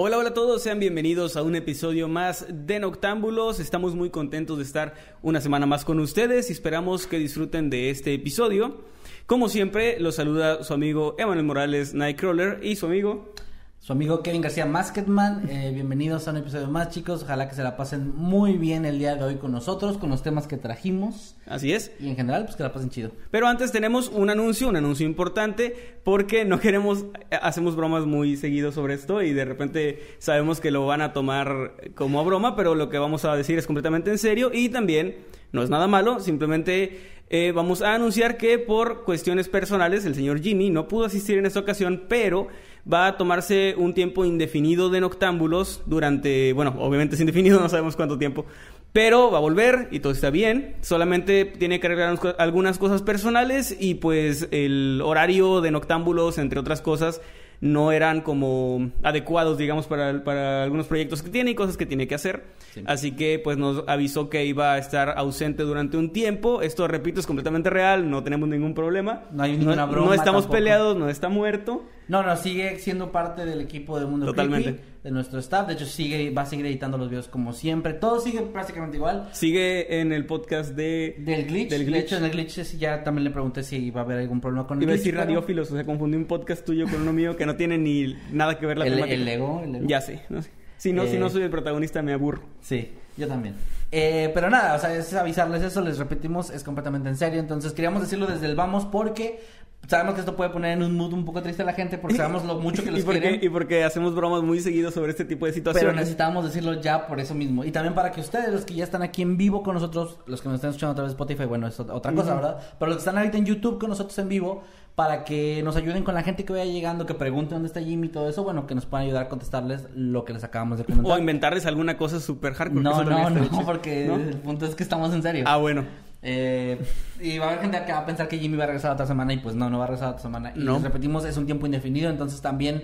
Hola, hola a todos, sean bienvenidos a un episodio más de Noctámbulos. Estamos muy contentos de estar una semana más con ustedes y esperamos que disfruten de este episodio. Como siempre, los saluda su amigo Emanuel Morales Nightcrawler y su amigo su amigo Kevin García Masketman. Eh, bienvenidos a un episodio más, chicos. Ojalá que se la pasen muy bien el día de hoy con nosotros, con los temas que trajimos. Así es. Y en general, pues que la pasen chido. Pero antes tenemos un anuncio, un anuncio importante, porque no queremos, hacemos bromas muy seguido sobre esto y de repente sabemos que lo van a tomar como a broma, pero lo que vamos a decir es completamente en serio y también no es nada malo, simplemente eh, vamos a anunciar que por cuestiones personales el señor Jimmy no pudo asistir en esta ocasión, pero va a tomarse un tiempo indefinido de noctámbulos durante, bueno, obviamente es indefinido, no sabemos cuánto tiempo, pero va a volver y todo está bien. Solamente tiene que arreglar algunas cosas personales y pues el horario de noctámbulos, entre otras cosas, no eran como adecuados, digamos, para, para algunos proyectos que tiene y cosas que tiene que hacer. Así que pues nos avisó que iba a estar ausente durante un tiempo. Esto, repito, es completamente real, no tenemos ningún problema. No hay ninguna no, broma. No estamos tampoco. peleados, no está muerto. No, no, sigue siendo parte del equipo de Mundo Totalmente. Creepy, de nuestro staff. De hecho, sigue, va a seguir editando los videos como siempre. Todo sigue prácticamente igual. Sigue en el podcast de... Del glitch. Del De glitch. hecho, en el glitch ya también le pregunté si iba a haber algún problema con el Iba a glitch. decir pero- radiófilos, o sea, confundí un podcast tuyo con uno mío que no tiene ni nada que ver la El, temática. el ego, el ego. Ya sé, no sé. Si no, si Eh, no soy el protagonista me aburro. Sí, yo también. Eh, pero nada, o sea, es avisarles eso, les repetimos, es completamente en serio. Entonces queríamos decirlo desde el vamos porque sabemos que esto puede poner en un mood un poco triste a la gente porque sabemos lo mucho que los y porque, quieren. y porque hacemos bromas muy seguido sobre este tipo de Pero situaciones. necesitábamos decirlo ya por eso mismo. Y también para que ustedes, los que ya están aquí en vivo con nosotros, los que nos están escuchando a través de Spotify, bueno, es ot- otra cosa, ¿verdad? Pero los que están ahorita en YouTube con nosotros en vivo, para que nos ayuden con la gente que vaya llegando, que pregunte dónde está Jimmy y todo eso, bueno, que nos puedan ayudar a contestarles lo que les acabamos de comentar. O inventarles alguna cosa súper hardcore. No, no, no, chido. porque ¿No? el punto es que estamos en serio. Ah, bueno. Eh, y va a haber gente que va a pensar que Jimmy va a regresar otra semana y pues no, no va a regresar otra semana. Y No. repetimos, es un tiempo indefinido, entonces también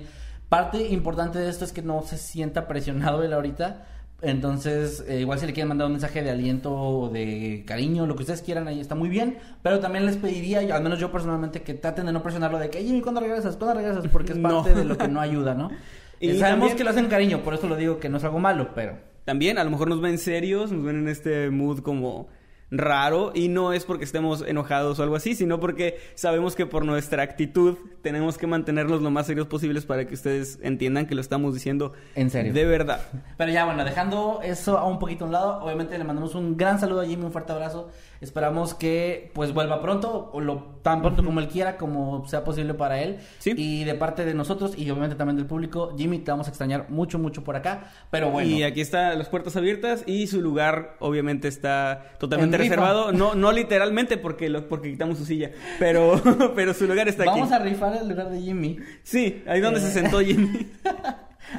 parte importante de esto es que no se sienta presionado él ahorita. Entonces, eh, igual si le quieren mandar un mensaje de aliento o de cariño, lo que ustedes quieran, ahí está muy bien. Pero también les pediría, y al menos yo personalmente, que traten de no presionarlo de que, Jimmy, ¿cuándo regresas? ¿Cuándo regresas? Porque es No. parte de lo que no ayuda, ¿no? Y Eh, Sabemos también- que lo hacen cariño, por eso lo digo que no es algo malo, pero... También, a lo mejor nos ven serios, nos ven en este mood como raro y no es porque estemos enojados o algo así, sino porque sabemos que por nuestra actitud tenemos que mantenernos lo más serios posibles para que ustedes entiendan que lo estamos diciendo En serio. de verdad. Pero ya, bueno, dejando eso a un poquito a un lado, obviamente le mandamos un gran saludo a Jimmy, un fuerte abrazo. Esperamos que pues vuelva pronto, o lo tan pronto como él quiera, como sea posible para él. Sí. Y de parte de nosotros y obviamente también del público, Jimmy, te vamos a extrañar mucho, mucho por acá. Pero bueno. Y aquí están las puertas abiertas y su lugar obviamente está totalmente En rifa. reservado. No, no literalmente porque, lo, porque quitamos su silla, pero, pero su lugar está Vamos aquí. a rifar el lugar de Jimmy. Sí, ahí donde Eh. se sentó Jimmy.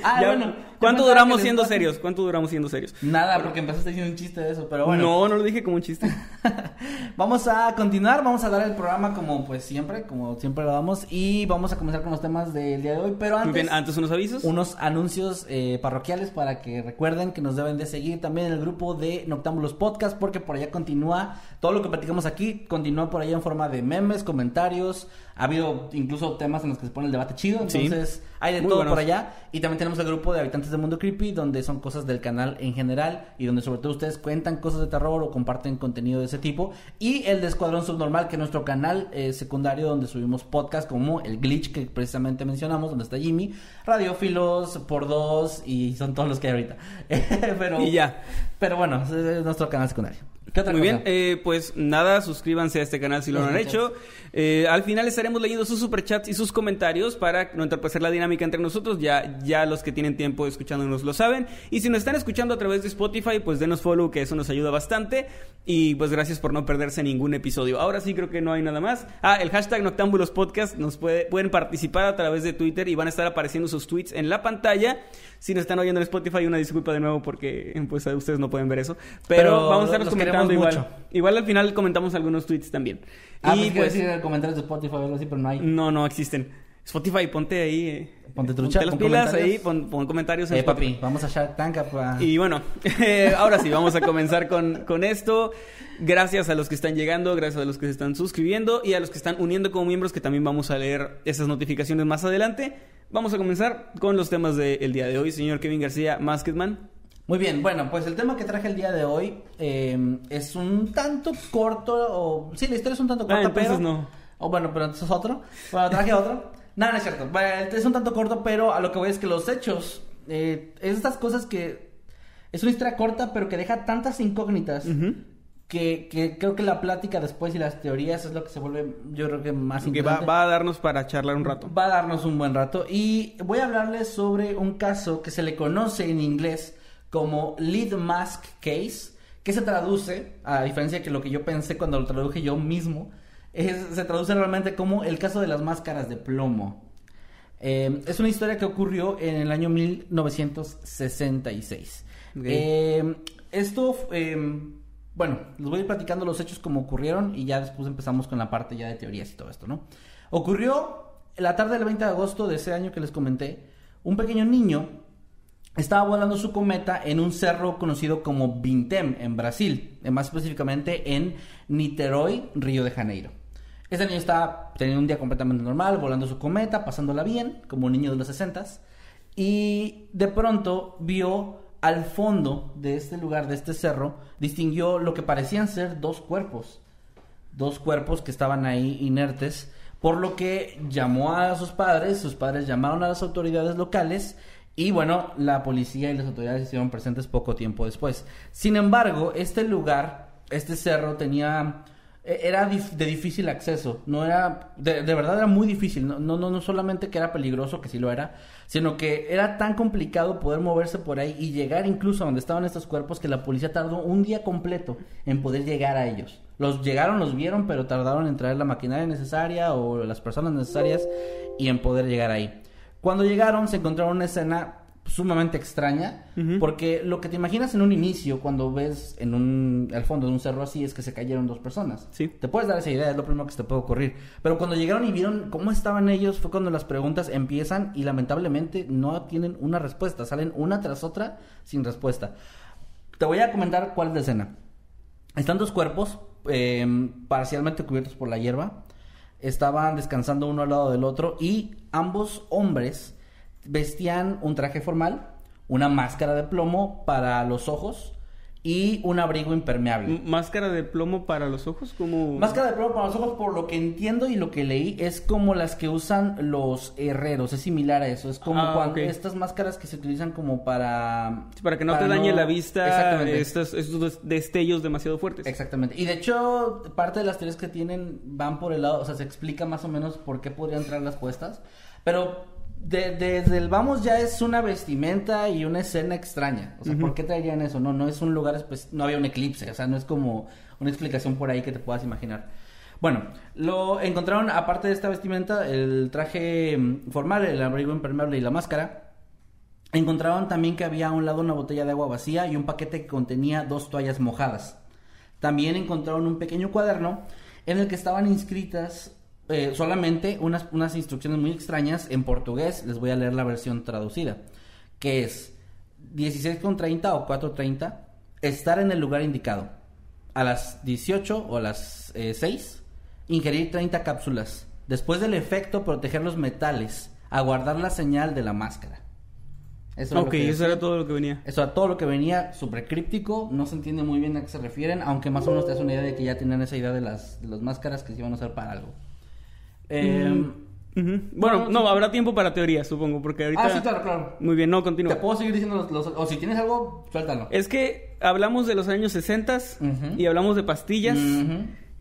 Ah, Ya, bueno. ¿Cuánto duramos siendo serios? ¿Cuánto duramos siendo serios? Nada, porque empezaste diciendo un chiste de eso, pero bueno. No, no lo dije como un chiste. vamos a continuar, vamos a dar el programa como pues siempre, como siempre lo damos y vamos a comenzar con los temas del día de hoy, pero Muy antes bien, antes unos avisos. unos anuncios eh, parroquiales para que recuerden que nos deben de seguir también en el grupo de Noctámbulos Podcast porque por allá continúa todo lo que platicamos aquí, continúa por allá en forma de memes, comentarios, ha habido incluso temas en los que se pone el debate chido, Sí. entonces hay de Muy todo buenos. por allá y también tenemos el grupo de habitantes de Mundo Creepy, donde son cosas del canal en general y donde sobre todo ustedes cuentan cosas de terror o comparten contenido de ese tipo. Y el de Escuadrón Subnormal, que es nuestro canal eh, secundario donde subimos podcasts como el Glitch que precisamente mencionamos, donde está Jimmy, Radiófilos, por dos y son todos los que hay ahorita. pero, Y ya. Pero bueno, es nuestro canal secundario. ¿Qué otra Muy cosa? bien, eh, pues nada, suscríbanse a este canal si lo no han hecho. Eh, al final estaremos leyendo sus superchats y sus comentarios para no entorpecer la dinámica entre nosotros. Ya, ya los que tienen tiempo escuchándonos lo saben. Y si nos están escuchando a través de Spotify, pues denos follow, que eso nos ayuda bastante. Y pues gracias por no perderse ningún episodio. Ahora sí creo que no hay nada más. Ah, el hashtag Noctámbulos Podcast nos puede, pueden participar a través de Twitter y van a estar apareciendo sus tweets en la pantalla. Si nos están oyendo en Spotify, una disculpa de nuevo porque pues ustedes no pueden ver eso. Pero, Pero vamos a estar los comentando igual. mucho. Igual al final comentamos algunos tweets también. Ah, y pues decir comentarios de Spotify o algo así, pero no hay. no, no existen. Spotify, ponte ahí. eh, Ponte trucha, las pon pilas comentarios. ahí, pon, pon comentarios en Eh, Spotify. papi, vamos a Shark Tank. pa- Y bueno, eh, ahora sí, vamos a comenzar con, con esto. Gracias a los que están llegando, gracias a los que se están suscribiendo y a los que están uniendo como miembros, que también vamos a leer esas notificaciones más adelante. Vamos a comenzar con los temas del día de hoy. Señor Kevin García, Masketman. Muy bien, bueno, pues el tema que traje el día de hoy eh, es un tanto corto, o sí, la historia es un tanto corta, Ah, entonces pero... no. O bueno, pero entonces otro. Bueno, traje otro. No, no es cierto. Bueno, es un tanto corto, pero a lo que voy es que los hechos, eh, es estas cosas que... Es una historia corta, pero que deja tantas incógnitas que, que creo que la plática después y las teorías es lo que se vuelve, yo creo que más Que va, va a darnos para charlar un rato. Va a darnos un buen rato. Y voy a hablarles sobre un caso que se le conoce en inglés como Lead Mask Case, que se traduce, a diferencia que lo que yo pensé cuando lo traduje yo mismo, es- se traduce realmente como el caso de las máscaras de plomo. Eh, es una historia que ocurrió en el año 1966. Ok. Eh, esto, eh, bueno, les voy a ir platicando los hechos como ocurrieron y ya después empezamos con la parte ya de teorías y todo esto, ¿no? Ocurrió la tarde del 20 de agosto de ese año que les comenté, un pequeño niño estaba volando su cometa en un cerro conocido como Bintem, en Brasil, más específicamente en Niterói, Río de Janeiro. Este niño estaba teniendo un día completamente normal, volando su cometa, pasándola bien, como un niño de los 60 y de pronto vio al fondo de este lugar, de este cerro, distinguió lo que parecían ser dos cuerpos, dos cuerpos que estaban ahí inertes, por lo que llamó a sus padres, sus padres llamaron a las autoridades locales y bueno, la policía y las autoridades se hicieron presentes poco tiempo después. Sin embargo, este lugar, este cerro tenía eh, era de difícil acceso, no era de, de verdad era muy difícil, no, no no no solamente que era peligroso, que sí lo era, sino que era tan complicado poder moverse por ahí y llegar incluso a donde estaban estos cuerpos que la policía tardó un día completo en poder llegar a ellos. Los llegaron, los vieron, pero tardaron en traer la maquinaria necesaria o las personas necesarias y en poder llegar ahí. Cuando llegaron se encontraron una escena sumamente extraña porque lo que te imaginas en un inicio cuando ves en un al fondo de un cerro así es que se cayeron dos personas. Sí. Te puedes dar esa idea, es lo primero que se te puede ocurrir. Pero cuando llegaron y vieron cómo estaban ellos fue cuando las preguntas empiezan y lamentablemente no tienen una respuesta, salen una tras otra sin respuesta. Te voy a comentar cuál es la escena. Están dos cuerpos eh, parcialmente cubiertos por la hierba. Estaban descansando uno al lado del otro y ambos hombres vestían un traje formal, una máscara de plomo para los ojos y un abrigo impermeable. Máscara de plomo para los ojos, como... Máscara de plomo para los ojos, por lo que entiendo y lo que leí, es como las que usan los herreros. Es similar a eso. Es como Ah, cuando estas máscaras que se utilizan como para. Sí, para que no te dañe no- la vista Exactamente. estos, estos des- destellos demasiado fuertes. Exactamente. Y de hecho, parte de las teorías que tienen van por el lado, o sea, se explica más o menos por qué podrían traerlas puestas. Pero de- desde el vamos ya es una vestimenta y una escena extraña. O sea, ¿por qué traerían eso? No, no es un lugar, espe- no había un eclipse. O sea, no es como una explicación por ahí que te puedas imaginar. Bueno, lo encontraron, aparte de esta vestimenta, el traje mm, formal, el abrigo impermeable y la máscara. Encontraron también que había a un lado una botella de agua vacía y un paquete que contenía dos toallas mojadas. También encontraron un pequeño cuaderno en el que estaban inscritas eh, solamente unas, unas instrucciones muy extrañas en portugués. Les voy a leer la versión traducida. Que es 16.30 o 4.30. Estar en el lugar indicado. A las 18 o a las eh, 6. Ingerir 30 cápsulas. Después del efecto, proteger los metales. Aguardar la señal de la máscara. Eso era ok, eso decía. era todo lo que venía. Eso era todo lo que venía, súper críptico, no se entiende muy bien a qué se refieren, aunque más o menos te das una idea de que ya tenían esa idea de las, de las máscaras que se iban a usar para algo. Eh, Ujú. Bueno, Bueno, no, habrá tiempo para teorías, supongo, porque ahorita... Ah, sí, claro, claro. Muy bien, no, Te continúa. puedo seguir diciendo los, los- O si tienes algo, suéltalo. Es que hablamos de los años 60 Ujú. y hablamos de pastillas.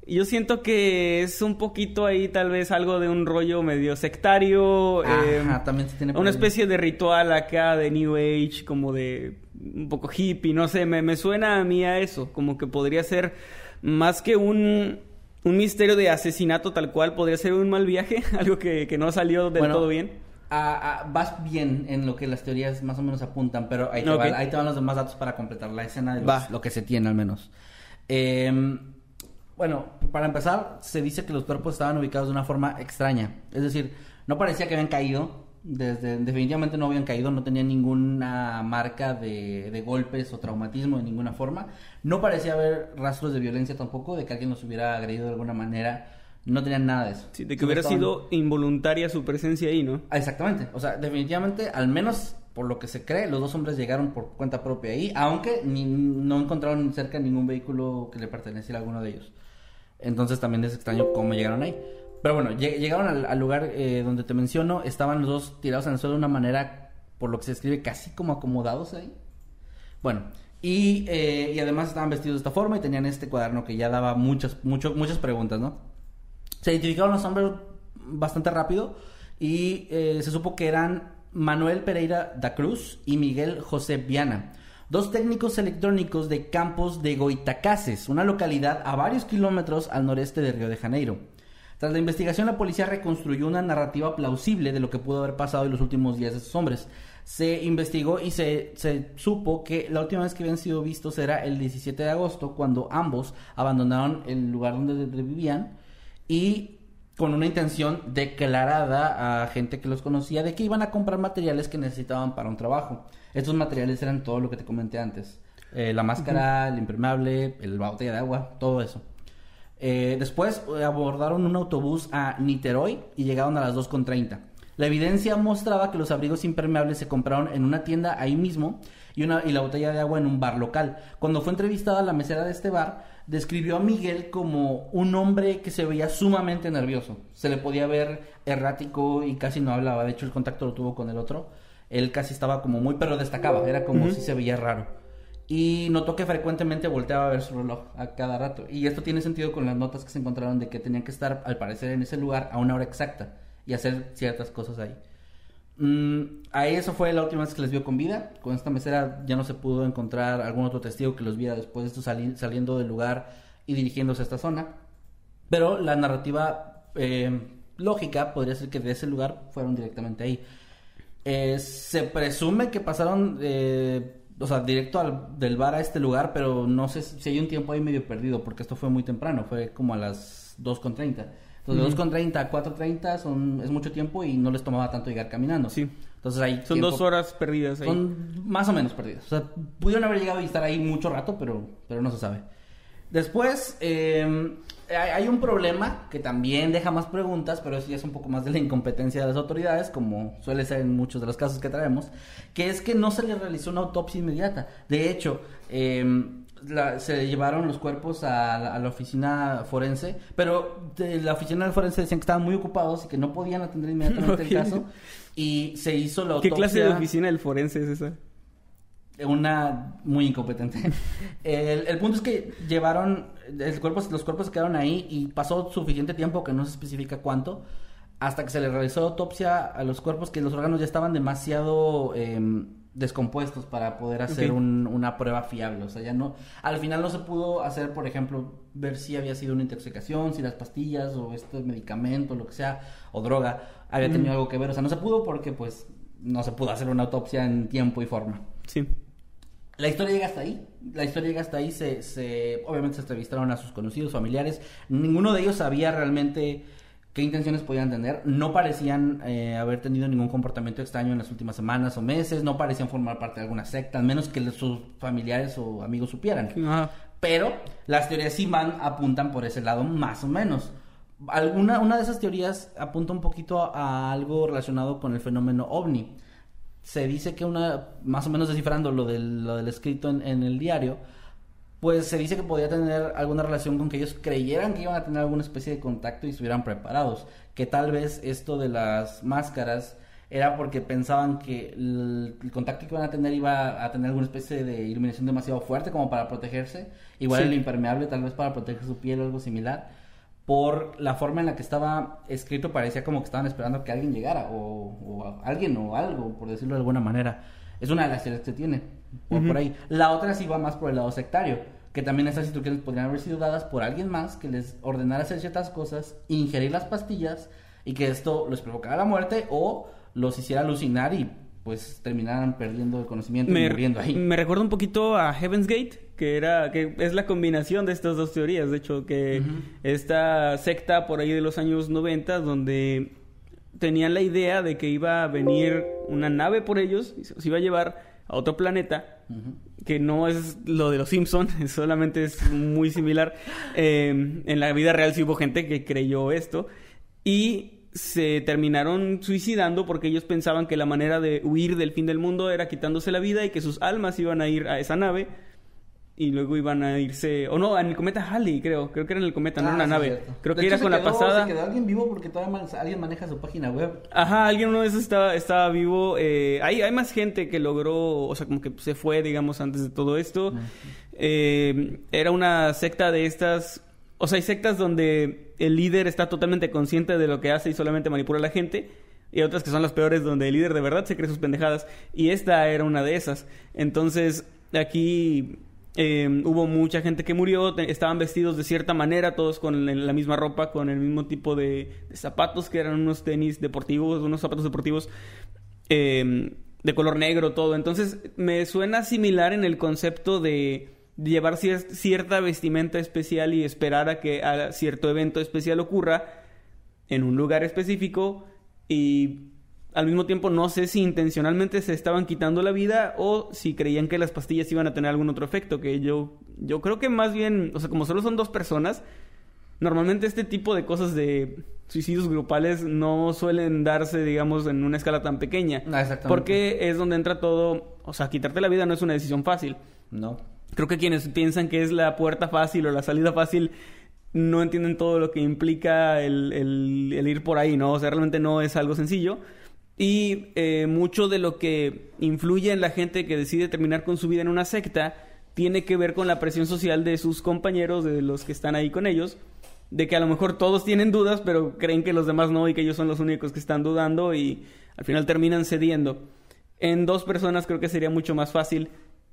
Y Yo siento que es un poquito ahí tal vez algo de un rollo medio sectario. eh, Ajá, también se tiene Una especie de ritual acá de New Age, como de un poco hippie, no sé, me, me suena a mí a eso, como que podría ser más que un, un misterio de asesinato tal cual, podría ser un mal viaje, algo que, que no salió del Bueno, todo bien. ah, ah, vas bien en lo que las teorías más o menos apuntan, pero ahí te, Ok. va- ahí te van los demás datos para completar la escena de los- lo que se tiene al menos. Eh, bueno, para empezar, se dice que los cuerpos estaban ubicados de una forma extraña. Es decir, no parecía que habían caído. Desde, definitivamente no habían caído, no tenían ninguna marca de, de golpes o traumatismo de ninguna forma. No parecía haber rastros de violencia tampoco, de que alguien los hubiera agredido de alguna manera. No tenían nada de eso. Sí, de que hubiera estaban- sido involuntaria su presencia ahí, ¿no? Ah, Exactamente, o sea, definitivamente, al menos por lo que se cree, los dos hombres llegaron por cuenta propia ahí, aunque ni- no encontraron cerca ningún vehículo que le perteneciera a alguno de ellos. Entonces también es extraño cómo llegaron ahí. Pero bueno, lleg- llegaron al, al lugar eh, donde te menciono, estaban los dos tirados en el suelo de una manera, por lo que se escribe, casi como acomodados ahí. Bueno, y, eh, y además estaban vestidos de esta forma y tenían este cuaderno que ya daba muchas, mucho, muchas preguntas, ¿no? Se identificaron los hombres bastante rápido y eh, se supo que eran Manuel Pereira da Cruz y Miguel José Viana, dos técnicos electrónicos de Campos de Goitacases, una localidad a varios kilómetros al noreste de Río de Janeiro. Tras la investigación, la policía reconstruyó una narrativa plausible de lo que pudo haber pasado en los últimos días de estos hombres. Se investigó y se, se supo que la última vez que habían sido vistos era el 17 de agosto, cuando ambos abandonaron el lugar donde de- de vivían y con una intención declarada a gente que los conocía de que iban a comprar materiales que necesitaban para un trabajo. Estos materiales eran todo lo que te comenté antes. Eh, la máscara, el impermeable, el- la botella de agua, todo eso. Eh, después eh, abordaron un autobús a Niterói y llegaron a las 2.30. La evidencia mostraba que los abrigos impermeables se compraron en una tienda ahí mismo y, una, y la botella de agua en un bar local. Cuando fue entrevistada la mesera de este bar, describió a Miguel como un hombre que se veía sumamente nervioso. Se le podía ver errático y casi no hablaba. De hecho, el contacto lo tuvo con el otro. Él casi estaba como muy, pero destacaba. Era como si se veía raro. Y notó que frecuentemente volteaba a ver su reloj a cada rato. Y esto tiene sentido con las notas que se encontraron de que tenían que estar, al parecer, en ese lugar a una hora exacta y hacer ciertas cosas ahí. Mm, a eso fue la última vez que les vio con vida. Con esta mesera ya no se pudo encontrar algún otro testigo que los viera después de esto sali- saliendo del lugar y dirigiéndose a esta zona. Pero la narrativa eh, lógica podría ser que de ese lugar fueron directamente ahí. Eh, se presume que pasaron, eh, o sea, directo al, del bar a este lugar, pero no sé si si hay un tiempo ahí medio perdido, porque esto fue muy temprano, fue como a las 2.30. Entonces, de 2.30 a 4.30 son, es mucho tiempo y no les tomaba tanto llegar caminando. Sí. Entonces ahí... Son dos horas perdidas ahí. Son más o menos perdidos. O sea, pudieron haber llegado y estar ahí mucho rato, pero, pero no se sabe. Después, eh, hay un problema que también deja más preguntas, pero eso ya es un poco más de la incompetencia de las autoridades, como suele ser en muchos de los casos que traemos, que es que no se le realizó una autopsia inmediata. De hecho, eh, la- se llevaron los cuerpos a, la- a la oficina forense, pero de la oficina forense decían que estaban muy ocupados y que no podían atender inmediatamente el caso. Y se hizo la ¿Qué autopsia. clase de oficina del forense es esa? Una muy incompetente. el, el punto es que llevaron, el cuerpo, los cuerpos se quedaron ahí y pasó suficiente tiempo, que no se especifica cuánto, hasta que se le realizó autopsia a los cuerpos, que los órganos ya estaban demasiado em, descompuestos para poder hacer un- una prueba fiable. O sea, ya no, al final no se pudo hacer, por ejemplo, ver si había sido una intoxicación, si las pastillas o este medicamento, lo que sea, o droga, había tenido algo que ver. O sea, no se pudo porque pues no se pudo hacer una autopsia en tiempo y forma. Sí. La historia llega hasta ahí. La historia llega hasta ahí. Se, se, obviamente se entrevistaron a sus conocidos, familiares. Ninguno de ellos sabía realmente qué intenciones podían tener. No parecían eh, haber tenido ningún comportamiento extraño en las últimas semanas o meses. No parecían formar parte de alguna secta, al menos que sus familiares o amigos supieran. Ajá. Pero las teorías sí van, apuntan por ese lado más o menos. Alguna, una de esas teorías apunta un poquito a algo relacionado con el fenómeno ovni. Se dice que una, más o menos descifrando lo del, lo del escrito en, en el diario, pues se dice que podía tener alguna relación con que ellos creyeran que iban a tener alguna especie de contacto y estuvieran preparados. Que tal vez esto de las máscaras era porque pensaban que el, el contacto que iban a tener iba a tener alguna especie de iluminación demasiado fuerte como para protegerse. Igual Sí. el impermeable tal vez para proteger su piel o algo similar. Por la forma en la que estaba escrito parecía como que estaban esperando que alguien llegara o, alguien o algo, por decirlo de alguna manera. Es una de las teorías que tiene por, por ahí. La otra sí va más por el lado sectario, que también estas instrucciones podrían haber sido dadas por alguien más que les ordenara hacer ciertas cosas, ingerir las pastillas y que esto les provocara la muerte o los hiciera alucinar y pues terminaran perdiendo el conocimiento y muriendo ahí. me recuerda un poquito a Heaven's Gate, que era que es la combinación de estas dos teorías. De hecho, que esta secta por ahí de los años 90, donde tenían la idea de que iba a venir una nave por ellos y se los iba a llevar a otro planeta, que no es lo de los Simpson, solamente es muy similar. Eh, en la vida real sí hubo gente que creyó esto y se terminaron suicidando porque ellos pensaban que la manera de huir del fin del mundo era quitándose la vida y que sus almas iban a ir a esa nave y luego iban a irse o no en el cometa Halley creo creo que era en el cometa no Ah, en una nave creo De que hecho, era con la pasada Se quedó alguien vivo porque todavía man- alguien maneja su página web. Ajá, alguien uno de esos estaba, estaba vivo. Eh, hay, hay más gente que logró, o sea, como que se fue, digamos, antes de todo esto. Eh, era una secta de estas. O sea, hay sectas donde el líder está totalmente consciente de lo que hace y solamente manipula a la gente. Y hay otras que son las peores, donde el líder de verdad se cree sus pendejadas. Y esta era una de esas. Entonces, aquí eh, hubo mucha gente que murió, estaban vestidos de cierta manera, todos con la misma ropa, con el mismo tipo de, zapatos, que eran unos tenis deportivos, unos zapatos deportivos eh, de color negro, todo. Entonces, me suena similar en el concepto de llevar cier- cierta vestimenta especial y esperar a que a cierto evento especial ocurra en un lugar específico y al mismo tiempo no sé si intencionalmente se estaban quitando la vida o si creían que las pastillas iban a tener algún otro efecto, que yo yo creo que más bien, o sea, como solo son dos personas, normalmente este tipo de cosas de suicidios grupales no suelen darse, digamos, en una escala tan pequeña. Ah, exactamente. Porque es donde entra todo, o sea, quitarte la vida no es una decisión fácil. No. Creo que quienes piensan que es la puerta fácil o la salida fácil no entienden todo lo que implica el, el- el ir por ahí, ¿no? O sea, realmente no es algo sencillo. Y eh, mucho de lo que influye en la gente que decide terminar con su vida en una secta tiene que ver con la presión social de sus compañeros, de los que están ahí con ellos, de que a lo mejor todos tienen dudas, pero creen que los demás no y que ellos son los únicos que están dudando y al final terminan cediendo. En dos personas creo que sería mucho más fácil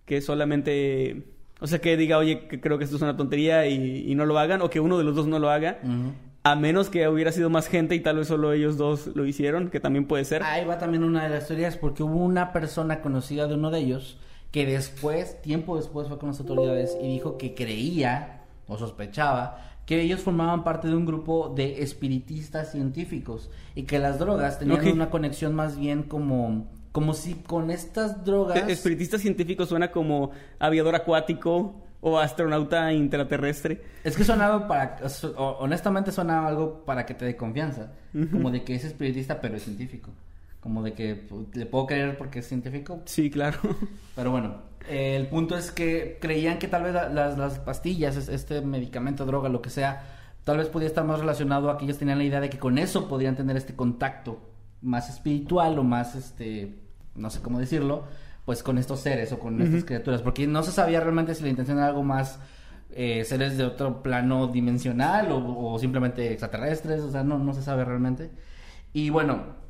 que solamente, o sea, que diga, oye, que creo que esto es una tontería y, no lo hagan, o que uno de los dos no lo haga. A menos que hubiera sido más gente y tal vez solo ellos dos lo hicieron, que también puede ser. Ahí va también una de las teorías, porque hubo una persona conocida de uno de ellos que después, tiempo después, fue con las autoridades y dijo que creía o sospechaba que ellos formaban parte de un grupo de espiritistas científicos y que las drogas tenían una conexión más bien como, como si con estas drogas... E- Espiritista científico suena como aviador acuático o astronauta intraterrestre. Es que sonaba para, honestamente sonaba algo para que te dé confianza, como de que es espiritista pero es científico, como de que pues, le puedo creer porque es científico, Sí, claro. Pero bueno, eh, el punto es que creían que tal vez la- las, las pastillas, es- este medicamento, droga, lo que sea, tal vez podía estar más relacionado a que ellos tenían la idea de que con eso podrían tener este contacto más espiritual o más, este, no sé cómo decirlo, pues con estos seres o con estas criaturas, porque no se sabía realmente si la intención era algo más eh, seres de otro plano dimensional o, o simplemente extraterrestres, o sea, no, no se sabe realmente. Y bueno,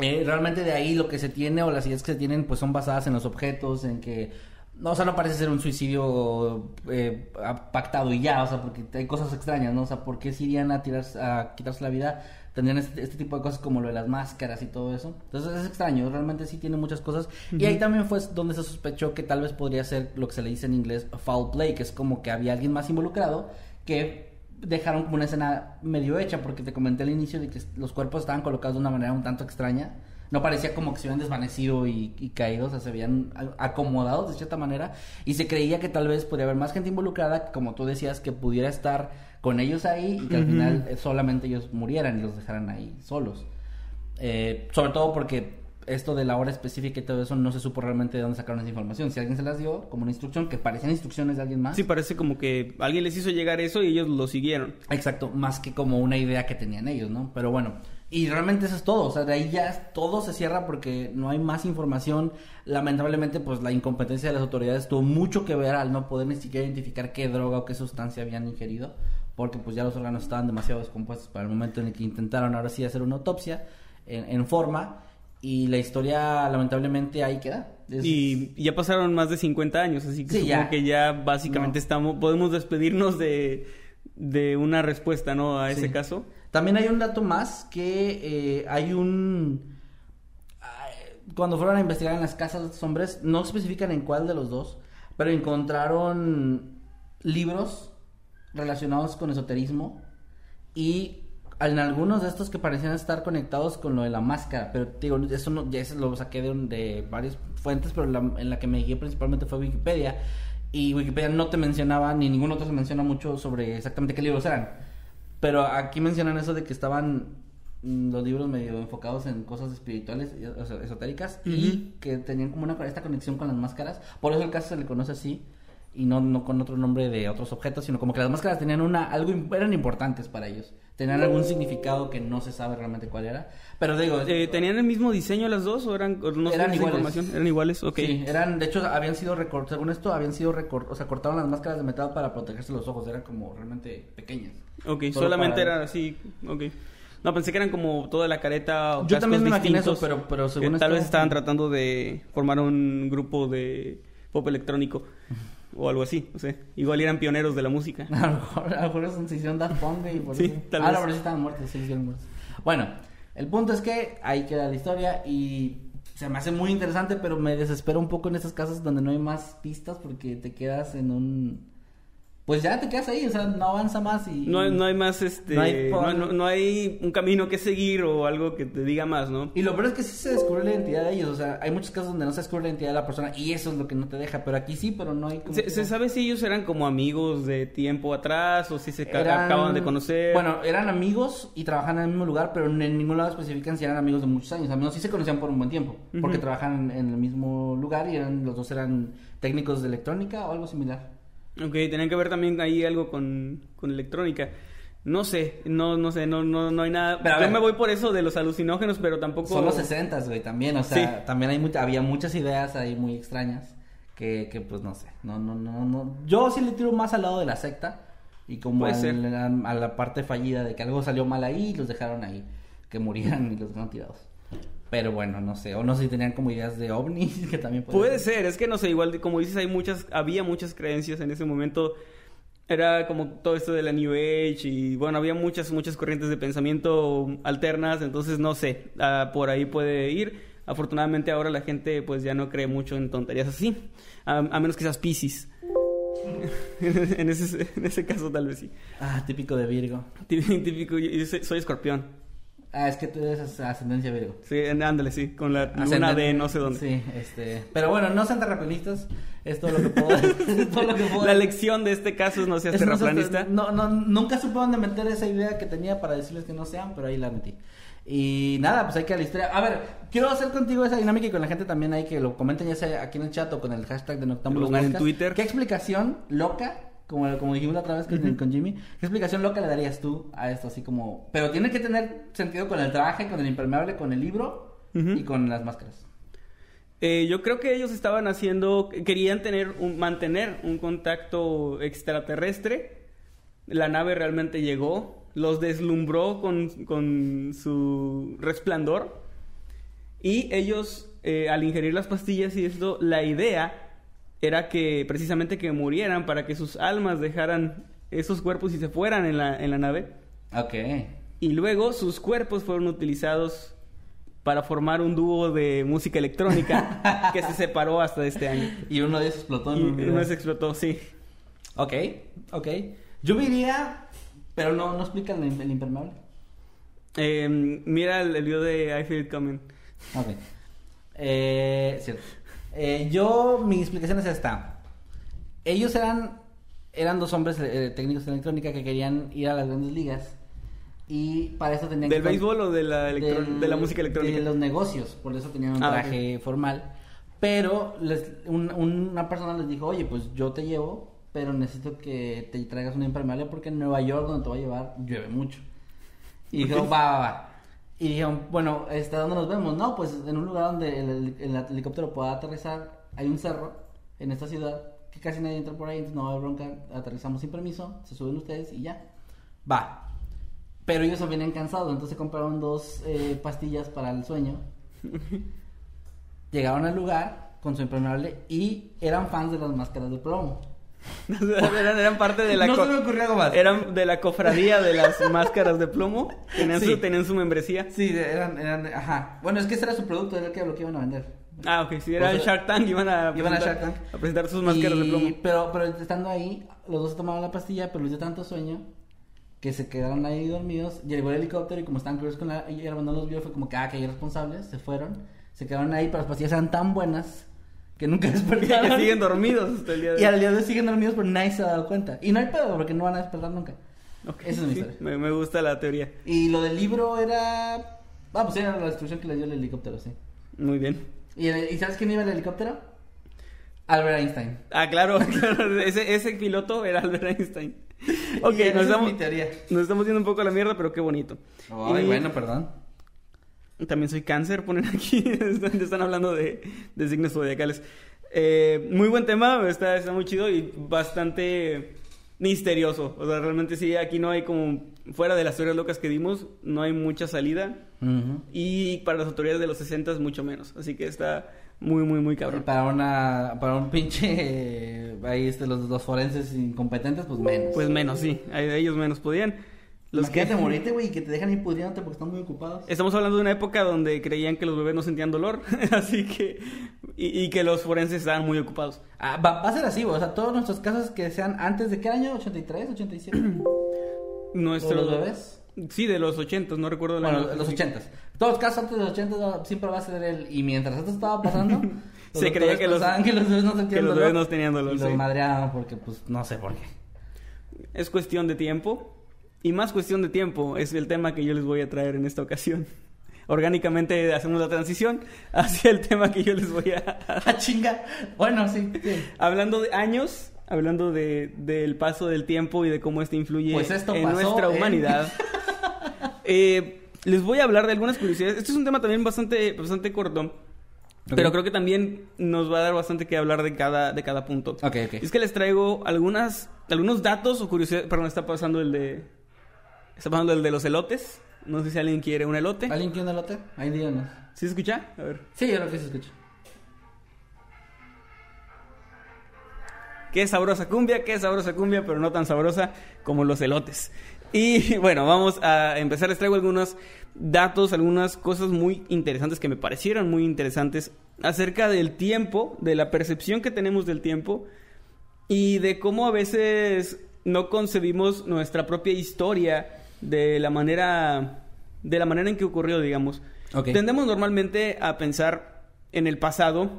eh, realmente de ahí lo que se tiene o las ideas que se tienen pues son basadas en los objetos, en que no, o sea, no parece ser un suicidio eh, pactado y ya, o sea, porque hay cosas extrañas, ¿no? O sea, ¿por qué se irían a, tirarse, a quitarse la vida? Tendrían este, este tipo de cosas como lo de las máscaras y todo eso. Entonces es extraño, realmente sí tiene muchas cosas. Y ahí también fue donde se sospechó que tal vez podría ser lo que se le dice en inglés foul play, que es como que había alguien más involucrado que dejaron como una escena medio hecha, porque te comenté al inicio de que los cuerpos estaban colocados de una manera un tanto extraña. No parecía como que se habían desvanecido y, y caído, o sea, se habían acomodados de cierta manera. Y se creía que tal vez podría haber más gente involucrada, como tú decías, que pudiera estar con ellos ahí y que al final eh, solamente ellos murieran y los dejaran ahí solos. Eh, sobre todo porque esto de la hora específica y todo eso no se supo realmente de dónde sacaron esa información. Si alguien se las dio como una instrucción, que parecían instrucciones de alguien más. Sí, parece como que alguien les hizo llegar eso y ellos lo siguieron. Exacto, más que como una idea que tenían ellos, ¿no? Pero bueno, y realmente eso es todo, o sea, de ahí ya todo se cierra porque no hay más información. Lamentablemente, pues la incompetencia de las autoridades tuvo mucho que ver al no poder ni siquiera identificar qué droga o qué sustancia habían ingerido, porque pues ya los órganos estaban demasiado descompuestos para el momento en el que intentaron ahora sí hacer una autopsia en, en forma. Y la historia, lamentablemente, ahí queda. Es- Y ya pasaron más de 50 años, así que Sí, supongo ya. que ya básicamente No. estamos, podemos despedirnos de, de una respuesta, ¿no? A ese Sí. caso. También hay un dato más que eh, hay un... Cuando fueron a investigar en las casas de estos hombres, no especifican en cuál de los dos, pero encontraron libros relacionados con esoterismo y en algunos de estos que parecían estar conectados con lo de la máscara, pero digo, eso no, ya eso lo saqué de, un- de varias fuentes, pero la- en la que me guié principalmente fue Wikipedia. Y Wikipedia no te mencionaba, ni ningún otro se menciona mucho sobre exactamente qué libros eran. Pero aquí mencionan eso de que estaban mm, los libros medio enfocados en cosas espirituales, o sea, esotéricas, y que tenían como una esta conexión con las máscaras. Por eso el caso se le conoce así, y no, no con otro nombre de otros objetos, sino como que las máscaras tenían una, algo, eran importantes para ellos. Tenían algún significado que no se sabe realmente cuál era. Pero digo, Eh, ¿Tenían el mismo diseño las dos o eran no sé Eran esa iguales. información? Eran iguales, ok. Sí, eran, de hecho, habían sido recortados, según esto, habían sido recortados, o sea, cortaron las máscaras de metal para protegerse los ojos, eran como realmente pequeñas. Ok, Solo solamente para- eran así, ok. No, pensé que eran como toda la careta o Yo también me imaginé eso, pero- pero que según tal esto- vez estaban tratando de formar un grupo de pop electrónico o algo así, no sé. Igual eran pioneros de la música. A lo mejor, a lo mejor es una decisión Daft Punk, güey, por Sí, eso. tal ah, vez. no, pero sí estaban muertos, sí, sí, muertos. Bueno, el punto es que ahí queda la historia y se me hace muy interesante, pero me desespero un poco en estos casos donde no hay más pistas porque te quedas en un... Pues ya te quedas ahí, o sea, no avanza más y... No hay, no hay más, este, No hay no, por- no- no hay un camino que seguir o algo que te diga más, ¿no? Y lo peor es que sí se descubre la identidad de ellos, o sea, hay muchos casos donde no se descubre la identidad de la persona y eso es lo que no te deja, pero aquí sí, pero no hay como... ¿Se, que- se sabe si ellos eran como amigos de tiempo atrás o si se Eran- acaban de conocer? Bueno, eran amigos y trabajaban en el mismo lugar, pero en ningún lado especifican si eran amigos de muchos años. Al menos sí se conocían por un buen tiempo, porque Ujú. trabajan en el mismo lugar y eran, los dos eran técnicos de electrónica o algo similar. Ok, tenían que ver también ahí algo con, con electrónica. No sé, no, no sé, no, no, no hay nada. Pero a Yo ver. me voy por eso de los alucinógenos, pero tampoco. Son los 60 güey, también, o sea, Sí. también hay mucha- había muchas ideas ahí muy extrañas que, que pues no sé, no, no, no, no. Yo sí le tiro más al lado de la secta y como al- a la parte fallida de que algo salió mal ahí y los dejaron ahí, que murieran y los dejaron tirados. Pero bueno, no sé, o no sé si tenían como ideas de ovnis que también Puede ser, es que no sé, igual como dices, hay muchas, había muchas creencias en ese momento. Era como todo esto de la New Age y bueno, había muchas, muchas corrientes de pensamiento alternas, entonces no sé, ah, por ahí puede ir. Afortunadamente ahora la gente pues ya no cree mucho en tonterías así, a, a menos que seas Pisces. en, ese, en ese caso tal vez sí. Ah, típico de Virgo. Típico, yo- yo soy, soy escorpión. Ah, es que tú eres ascendencia Virgo. Sí, ándale, sí, con la luna Ascendente- de no sé dónde. Sí, este. Pero bueno, no sean terraplanistas. Es todo lo que puedo todo lo que puedo La lección de este caso es no seas Es- terraplanista. No, no, nunca supe dónde meter esa idea que tenía para decirles que no sean, pero ahí la metí. Y nada, pues hay que a la historia. A ver, quiero hacer contigo esa dinámica y con la gente también hay que lo comenten ya sea aquí en el chat o con el hashtag de Noctámbulos en. Twitter. ¿Qué explicación loca, como, como dijimos la otra vez con, con Jimmy, qué explicación loca le darías tú a esto? Así como. Pero tiene que tener sentido con el traje, con el impermeable, con el libro Ujú. y con las máscaras. Eh, yo creo que ellos estaban haciendo, querían tener un, mantener un contacto extraterrestre. La nave realmente llegó, los deslumbró con, con su resplandor. Y ellos, eh, al ingerir las pastillas y esto, la idea era que precisamente que murieran para que sus almas dejaran esos cuerpos y se fueran en la, en la nave. Ok. Y luego sus cuerpos fueron utilizados para formar un dúo de música electrónica que se separó hasta este año. Y uno de esos explotó en Y uno se explotó, sí. Ok, ok. Yo me iría, pero no, no explican el, el impermeable. Eh, mira el, el video de I Feel It Coming. Ok. Eh, cierto. Eh, yo, mi explicación es esta. Ellos eran, eran dos hombres eh, técnicos de electrónica que querían ir a las grandes ligas Y para eso tenían ¿Del que... béisbol o de la, del- de la música electrónica? De los negocios, por eso tenían un Ah, traje formal. Pero les- un- una persona les dijo, oye, pues yo te llevo, pero necesito que te traigas una impermeable porque en Nueva York, donde te voy a llevar, llueve mucho. Y dijeron, va, va, va. Y dijeron, bueno, este, ¿dónde nos vemos? No, pues en un lugar donde el, el- el helicóptero pueda aterrizar. Hay un cerro en esta ciudad que casi nadie entra por ahí, entonces no va a haber bronca. Aterrizamos sin permiso, se suben ustedes y ya. Va. Pero ellos se venían cansados, entonces compraron dos eh, pastillas para el sueño. Llegaron al lugar con su impermeable y eran fans de las máscaras de plomo. eran, eran parte de la no se me ocurrió algo más. eran de la cofradía de las máscaras de plomo. Tenían, Sí. su, tenían su membresía. Sí, de- eran, eran, ajá. Bueno, es que ese era su producto, era el que lo que iban a vender. Ah, ok. Si era O sea, el Shark Tank, iban a, Iban a Shark Tank. a presentar sus máscaras de Y- plomo. Pero, pero estando ahí, los dos se tomaban la pastilla, pero les dio tanto sueño que se quedaron ahí dormidos. Llegó el helicóptero y como estaban curiosos con la hierba, no los vio, fue como que, ah, que irresponsables, se fueron. Se quedaron ahí, pero las pastillas eran tan buenas que nunca despertaron. que siguen dormidos hasta el día de Y hoy. al día de hoy siguen dormidos, pero nadie se ha dado cuenta. Y no hay pedo, porque no van a despertar nunca. Ok, Esa es mi sí, historia. me, me gusta la teoría. Y lo del libro era... Ah, pues era la instrucción que le dio el helicóptero, sí. Muy bien. ¿Y, el- ¿y sabes quién iba el helicóptero? Albert Einstein. Ah, claro, claro, ese, ese piloto era Albert Einstein. Ok, Y esa nos es estamos, mi teoría. nos estamos yendo un poco a la mierda, pero qué bonito. Ay, Y bueno, perdón. También soy cáncer, ponen aquí, están, están hablando de, de signos zodiacales. Eh, muy buen tema, está, está muy chido y bastante misterioso. O sea, realmente sí, aquí no hay como, fuera de las teorías locas que dimos, no hay mucha salida. Ujú. Y para las autoridades de los 60 mucho menos. Así que está muy, muy, muy Y cabrón. Para una, para un pinche, ahí este, los, los forenses incompetentes, pues menos. Pues menos, sí. Ellos menos podían. Los que Imagínate morirte, güey, y que te dejan ir porque están muy ocupados. Estamos hablando de una época donde creían que los bebés no sentían dolor, así que y, y que los forenses estaban muy ocupados. Ah, va, va a ser así, güey, o sea, todos nuestros casos que sean antes de qué año, 83, 87, Nuestros ¿Todos los bebés? Sí, de los 80, no recuerdo el bueno, año. los 80. Todos los casos antes de los 80 siempre va a ser el y mientras esto estaba pasando, los Se creía que los- que los bebés no sentían que los dolor, bebés no tenían dolor, y los sí. madreaban porque pues no sé por qué. Es cuestión de tiempo. Y más cuestión de tiempo es el tema que yo les voy a traer en esta ocasión. Orgánicamente hacemos la transición hacia el tema que yo les voy a... Ah, chinga. Bueno, sí. sí. hablando de años, hablando de, del paso del tiempo y de cómo este influye Pues esto en pasó nuestra en- humanidad. Eh, les voy a hablar de algunas curiosidades. Este es un tema también bastante, bastante corto. Pero creo que también nos va a dar bastante que hablar de cada, de cada punto. Ok, ok. Es que les traigo algunas, algunos datos o curiosidades. Perdón, está pasando el de. Está pasando el de los elotes. No sé si alguien quiere un elote. ¿Alguien quiere un elote? Ahí díganos. ¿Sí se escucha? A ver. Sí, yo creo que se escucha. Qué sabrosa cumbia, qué sabrosa cumbia, pero no tan sabrosa como los elotes. Y bueno, vamos a empezar. Les traigo algunos datos, algunas cosas muy interesantes que me parecieron muy interesantes acerca del tiempo, de la percepción que tenemos del tiempo y de cómo a veces no concebimos nuestra propia historia de la manera de la manera en que ocurrió, digamos. Tendemos normalmente a pensar en el pasado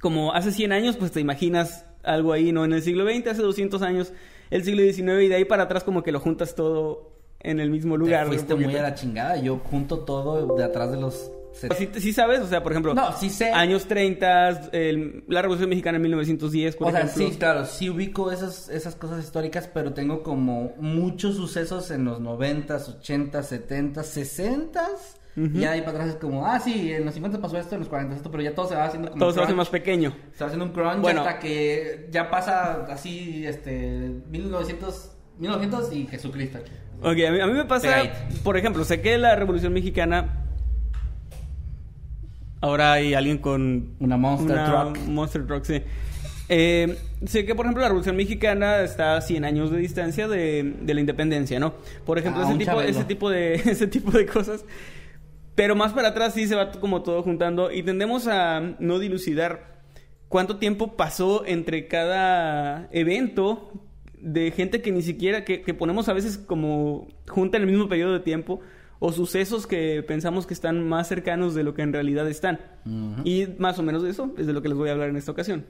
como hace 100 años, pues te imaginas algo ahí, ¿no? En el siglo XX, hace 200 años, el siglo XIX y de ahí para atrás como que lo juntas todo en el mismo lugar. Te fuiste muy a la chingada. Yo junto todo de atrás de los... set- Sí, sí sabes, o sea, por ejemplo, No, sí sé. años 30, el- la Revolución Mexicana en 1910, por O sea, ejemplo. sí, claro, sí ubico esas, esas cosas históricas, pero tengo como muchos sucesos en los 90s, 80s, 70s, 60s. Y ya ahí para atrás es como, ah, sí, en los 50 pasó esto, en los 40 esto, pero ya todo se va haciendo como. Todo se hace crunch. más pequeño. Se va haciendo un crunch Bueno. hasta que ya pasa así, este, 1900, 1900 y Jesucristo. Ok, a mí, a mí me pasa, Pegadito. por ejemplo, sé que la Revolución Mexicana, ahora hay alguien con Una Monster una Truck. Monster Truck, sí. Eh, sé que, por ejemplo, la Revolución Mexicana está a 100 años de distancia de, de la independencia, ¿no? Por ejemplo, Ah, ese, tipo, ese, tipo de, ese tipo de cosas. Pero más para atrás sí se va como todo juntando y tendemos a no dilucidar cuánto tiempo pasó entre cada evento de gente que ni siquiera, que, que ponemos a veces como junta en el mismo periodo de tiempo o sucesos que pensamos que están más cercanos de lo que en realidad están. Y más o menos de eso es de lo que les voy a hablar en esta ocasión.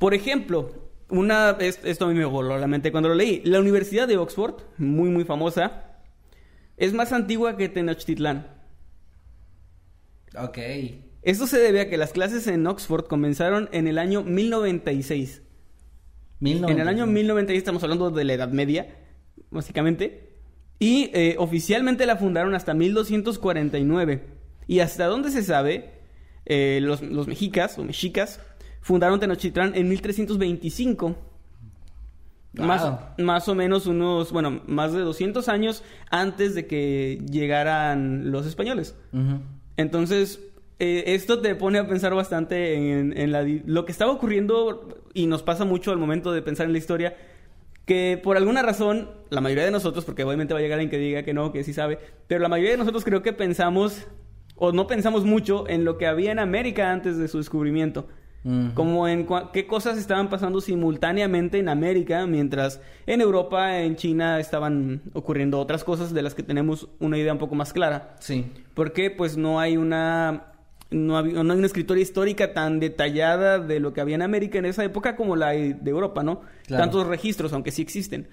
Por ejemplo, una es- esto a mí me voló la mente cuando lo leí. La Universidad de Oxford, muy muy famosa, es más antigua que Tenochtitlán. Ok. Esto se debe a que las clases en Oxford comenzaron en el año 1096. En el año 1096 estamos hablando de la Edad Media, básicamente. Y eh, oficialmente la fundaron hasta 1249. Y hasta donde se sabe, eh, los, los mexicas o mexicas fundaron Tenochtitlán en 1325. Más, más o menos unos, bueno, más de 200 años antes de que llegaran los españoles. Entonces, eh, esto te pone a pensar bastante en, en la, lo que estaba ocurriendo y nos pasa mucho al momento de pensar en la historia, que por alguna razón, la mayoría de nosotros, porque obviamente va a llegar alguien que diga que no, que sí sabe, pero la mayoría de nosotros creo que pensamos o no pensamos mucho en lo que había en América antes de su descubrimiento. Como en qué cosas estaban pasando simultáneamente en América, mientras en Europa, en China estaban ocurriendo otras cosas de las que tenemos una idea un poco más clara. Sí. Porque pues no hay una no, hay una escritura histórica tan detallada de lo que había en América en esa época como la de Europa, ¿no? Tantos registros, aunque sí existen.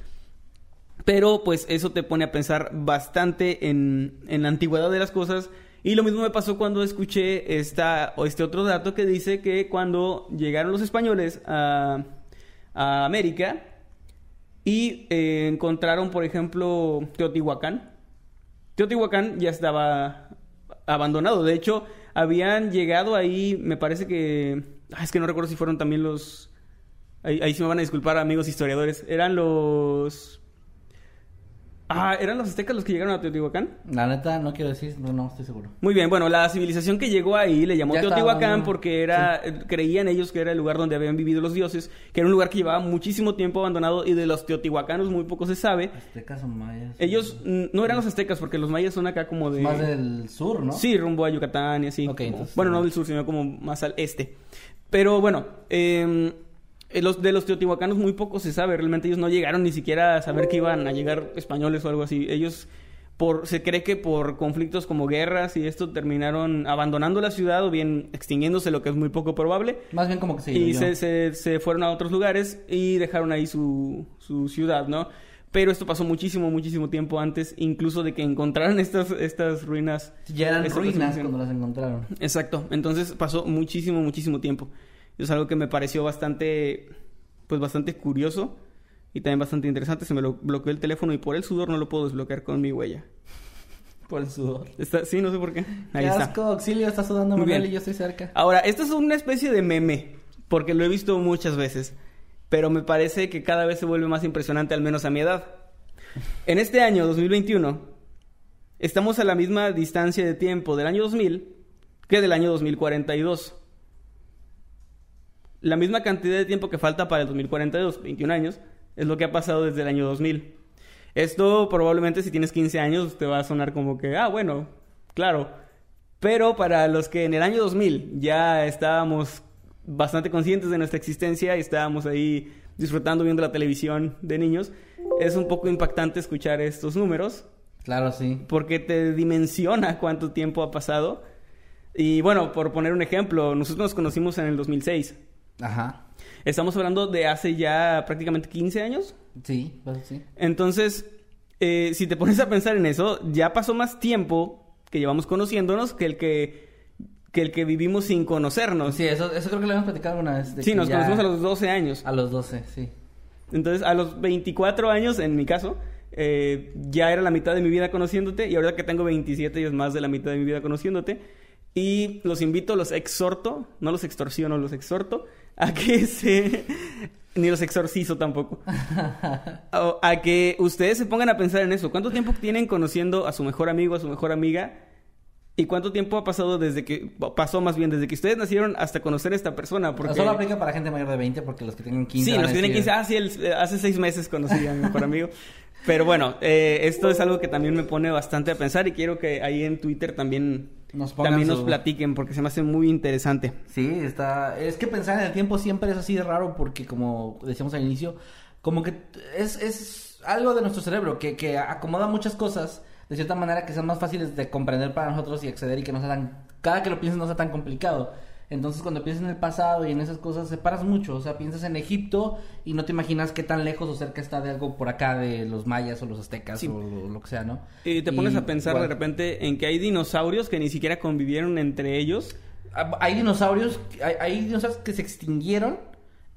Pero pues eso te pone a pensar bastante en, en la antigüedad de las cosas y lo mismo me pasó cuando escuché esta, o este otro dato que dice que cuando llegaron los españoles a, América y eh, encontraron, por ejemplo, Teotihuacán, Teotihuacán ya estaba abandonado. De hecho, habían llegado ahí, me parece que... es que no recuerdo si fueron también los... Ahí, ahí me van a disculpar amigos historiadores. Eran los Ah, ¿eran los aztecas los que llegaron a Teotihuacán? La neta, no quiero decir, no, no estoy seguro. Muy bien, bueno, la civilización que llegó ahí le llamó Teotihuacán porque era, creían ellos que era el lugar donde habían vivido los dioses, que era un lugar que llevaba muchísimo tiempo abandonado y de los teotihuacanos muy poco se sabe. ¿Aztecas o mayas? Ellos no eran los aztecas porque los mayas son acá como de... Más del sur, ¿no? Sí, rumbo a Yucatán y así. bueno, no del sur, sino como más al este. Pero bueno, eh eh, los, de los teotihuacanos muy poco se sabe, realmente ellos no llegaron ni siquiera a saber que iban a llegar españoles o algo así. Ellos, por, se cree que por conflictos como guerras y esto terminaron abandonando la ciudad o bien extinguiéndose, lo que es muy poco probable. Más bien como que se Y se, se, se, fueron a otros lugares y dejaron ahí su, su ciudad, ¿no? Pero esto pasó muchísimo, muchísimo tiempo antes, incluso de que encontraran estas, estas ruinas. Ya eran ruinas cuando las encontraron. Exacto. Entonces pasó muchísimo, muchísimo tiempo. Es algo que me pareció bastante, pues bastante curioso y también bastante interesante. Se me lo bloqueó el teléfono y por el sudor no lo puedo desbloquear con mi huella. Por el sudor. Está, sí, no sé por qué. Ahí qué asco, auxilio, está sudando muy bien y yo estoy cerca. Ahora, esto es una especie de meme, porque lo he visto muchas veces, pero me parece que cada vez se vuelve más impresionante, al menos a mi edad. En este año, 2021, estamos a la misma distancia de tiempo del año 2000 que del año 2042 la misma cantidad de tiempo que falta para el 2042, 21 años, es lo que ha pasado desde el año 2000. Esto probablemente si tienes 15 años te va a sonar como que, ah, bueno, claro. Pero para los que en el año 2000 ya estábamos bastante conscientes de nuestra existencia y estábamos ahí disfrutando viendo la televisión de niños, es un poco impactante escuchar estos números. Claro, sí. Porque te dimensiona cuánto tiempo ha pasado. Y bueno, por poner un ejemplo, nosotros nos conocimos en el 2006. Ajá. Estamos hablando de hace ya prácticamente 15 años. Sí, pues sí. Entonces, eh, si te pones a pensar en eso, ya pasó más tiempo que llevamos conociéndonos que el que que el que vivimos sin conocernos. Sí, eso, eso creo que lo hemos platicado alguna vez. sí, nos conocimos a los 12 años. A los 12, sí. Entonces, a los 24 años, en mi caso, eh, ya era la mitad de mi vida conociéndote y ahora que tengo 27 y es más de la mitad de mi vida conociéndote. Y los invito, los exhorto, no los extorsiono, los exhorto a que se... Ni los exorcizo tampoco. a, que ustedes se pongan a pensar en eso. ¿Cuánto tiempo tienen conociendo a su mejor amigo, a su mejor amiga? ¿Y cuánto tiempo ha pasado desde que... Pasó más bien desde que ustedes nacieron hasta conocer a esta persona? Porque... Solo aplica para gente mayor de 20 porque los que tienen 15... Sí, los que tienen 15... Ah, sí, hace seis meses conocí a mi mejor amigo. Pero bueno, eh, esto es algo que también me pone bastante a pensar y quiero que ahí en Twitter también nos también nos platiquen porque se me hace muy interesante. Sí, está. Es que pensar en el tiempo siempre es así de raro porque, como decíamos al inicio, como que es, es algo de nuestro cerebro que, que acomoda muchas cosas de cierta manera que sean más fáciles de comprender para nosotros y acceder y que no sea tan. Cada que lo pienses no sea tan complicado. Entonces, cuando piensas en el pasado y en esas cosas, separas mucho. O sea, piensas en Egipto y no te imaginas qué tan lejos o cerca está de algo por acá de los mayas o los aztecas Sí. o lo, lo que sea, ¿no? Y te pones Y a pensar de repente en que hay dinosaurios que ni siquiera convivieron entre ellos. Ah, Hay dinosaurios, hay, hay dinosaurios que se extinguieron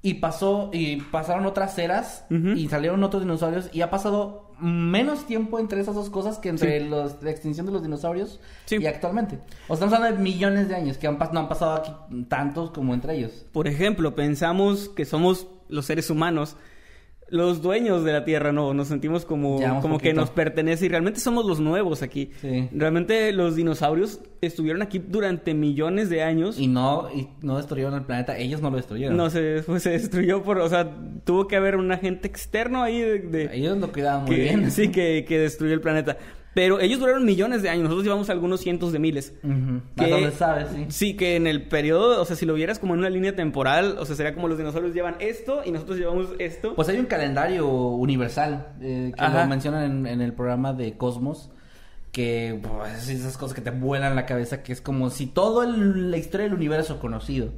y pasó y pasaron otras eras y salieron otros dinosaurios y ha pasado menos tiempo entre esas dos cosas que entre Sí. los, la extinción de los dinosaurios Sí. y actualmente. O estamos hablando de millones de años que han, no han pasado aquí tantos como entre ellos. Por ejemplo, pensamos que somos los seres humanos los dueños de la Tierra, no, nos sentimos como, como que nos pertenece y realmente somos los nuevos aquí. Sí. Realmente los dinosaurios estuvieron aquí durante millones de años. Y no, y no destruyeron el planeta, ellos no lo destruyeron. No se, pues, se destruyó por, o sea, tuvo que haber un agente externo ahí de, de- Ellos lo cuidaban muy que, bien. sí, que, que destruyó el planeta. Pero ellos duraron millones de años, nosotros llevamos algunos cientos de miles. Que- Hasta donde sabes, sí. Sí, que en el periodo, o sea, si lo vieras como en una línea temporal, o sea, sería como los dinosaurios llevan esto y nosotros llevamos esto. Pues hay un calendario universal eh, que Ajá. lo mencionan en, en el programa de Cosmos. Que pues, esas cosas que te vuelan la cabeza, que es como si toda la historia del universo conocido,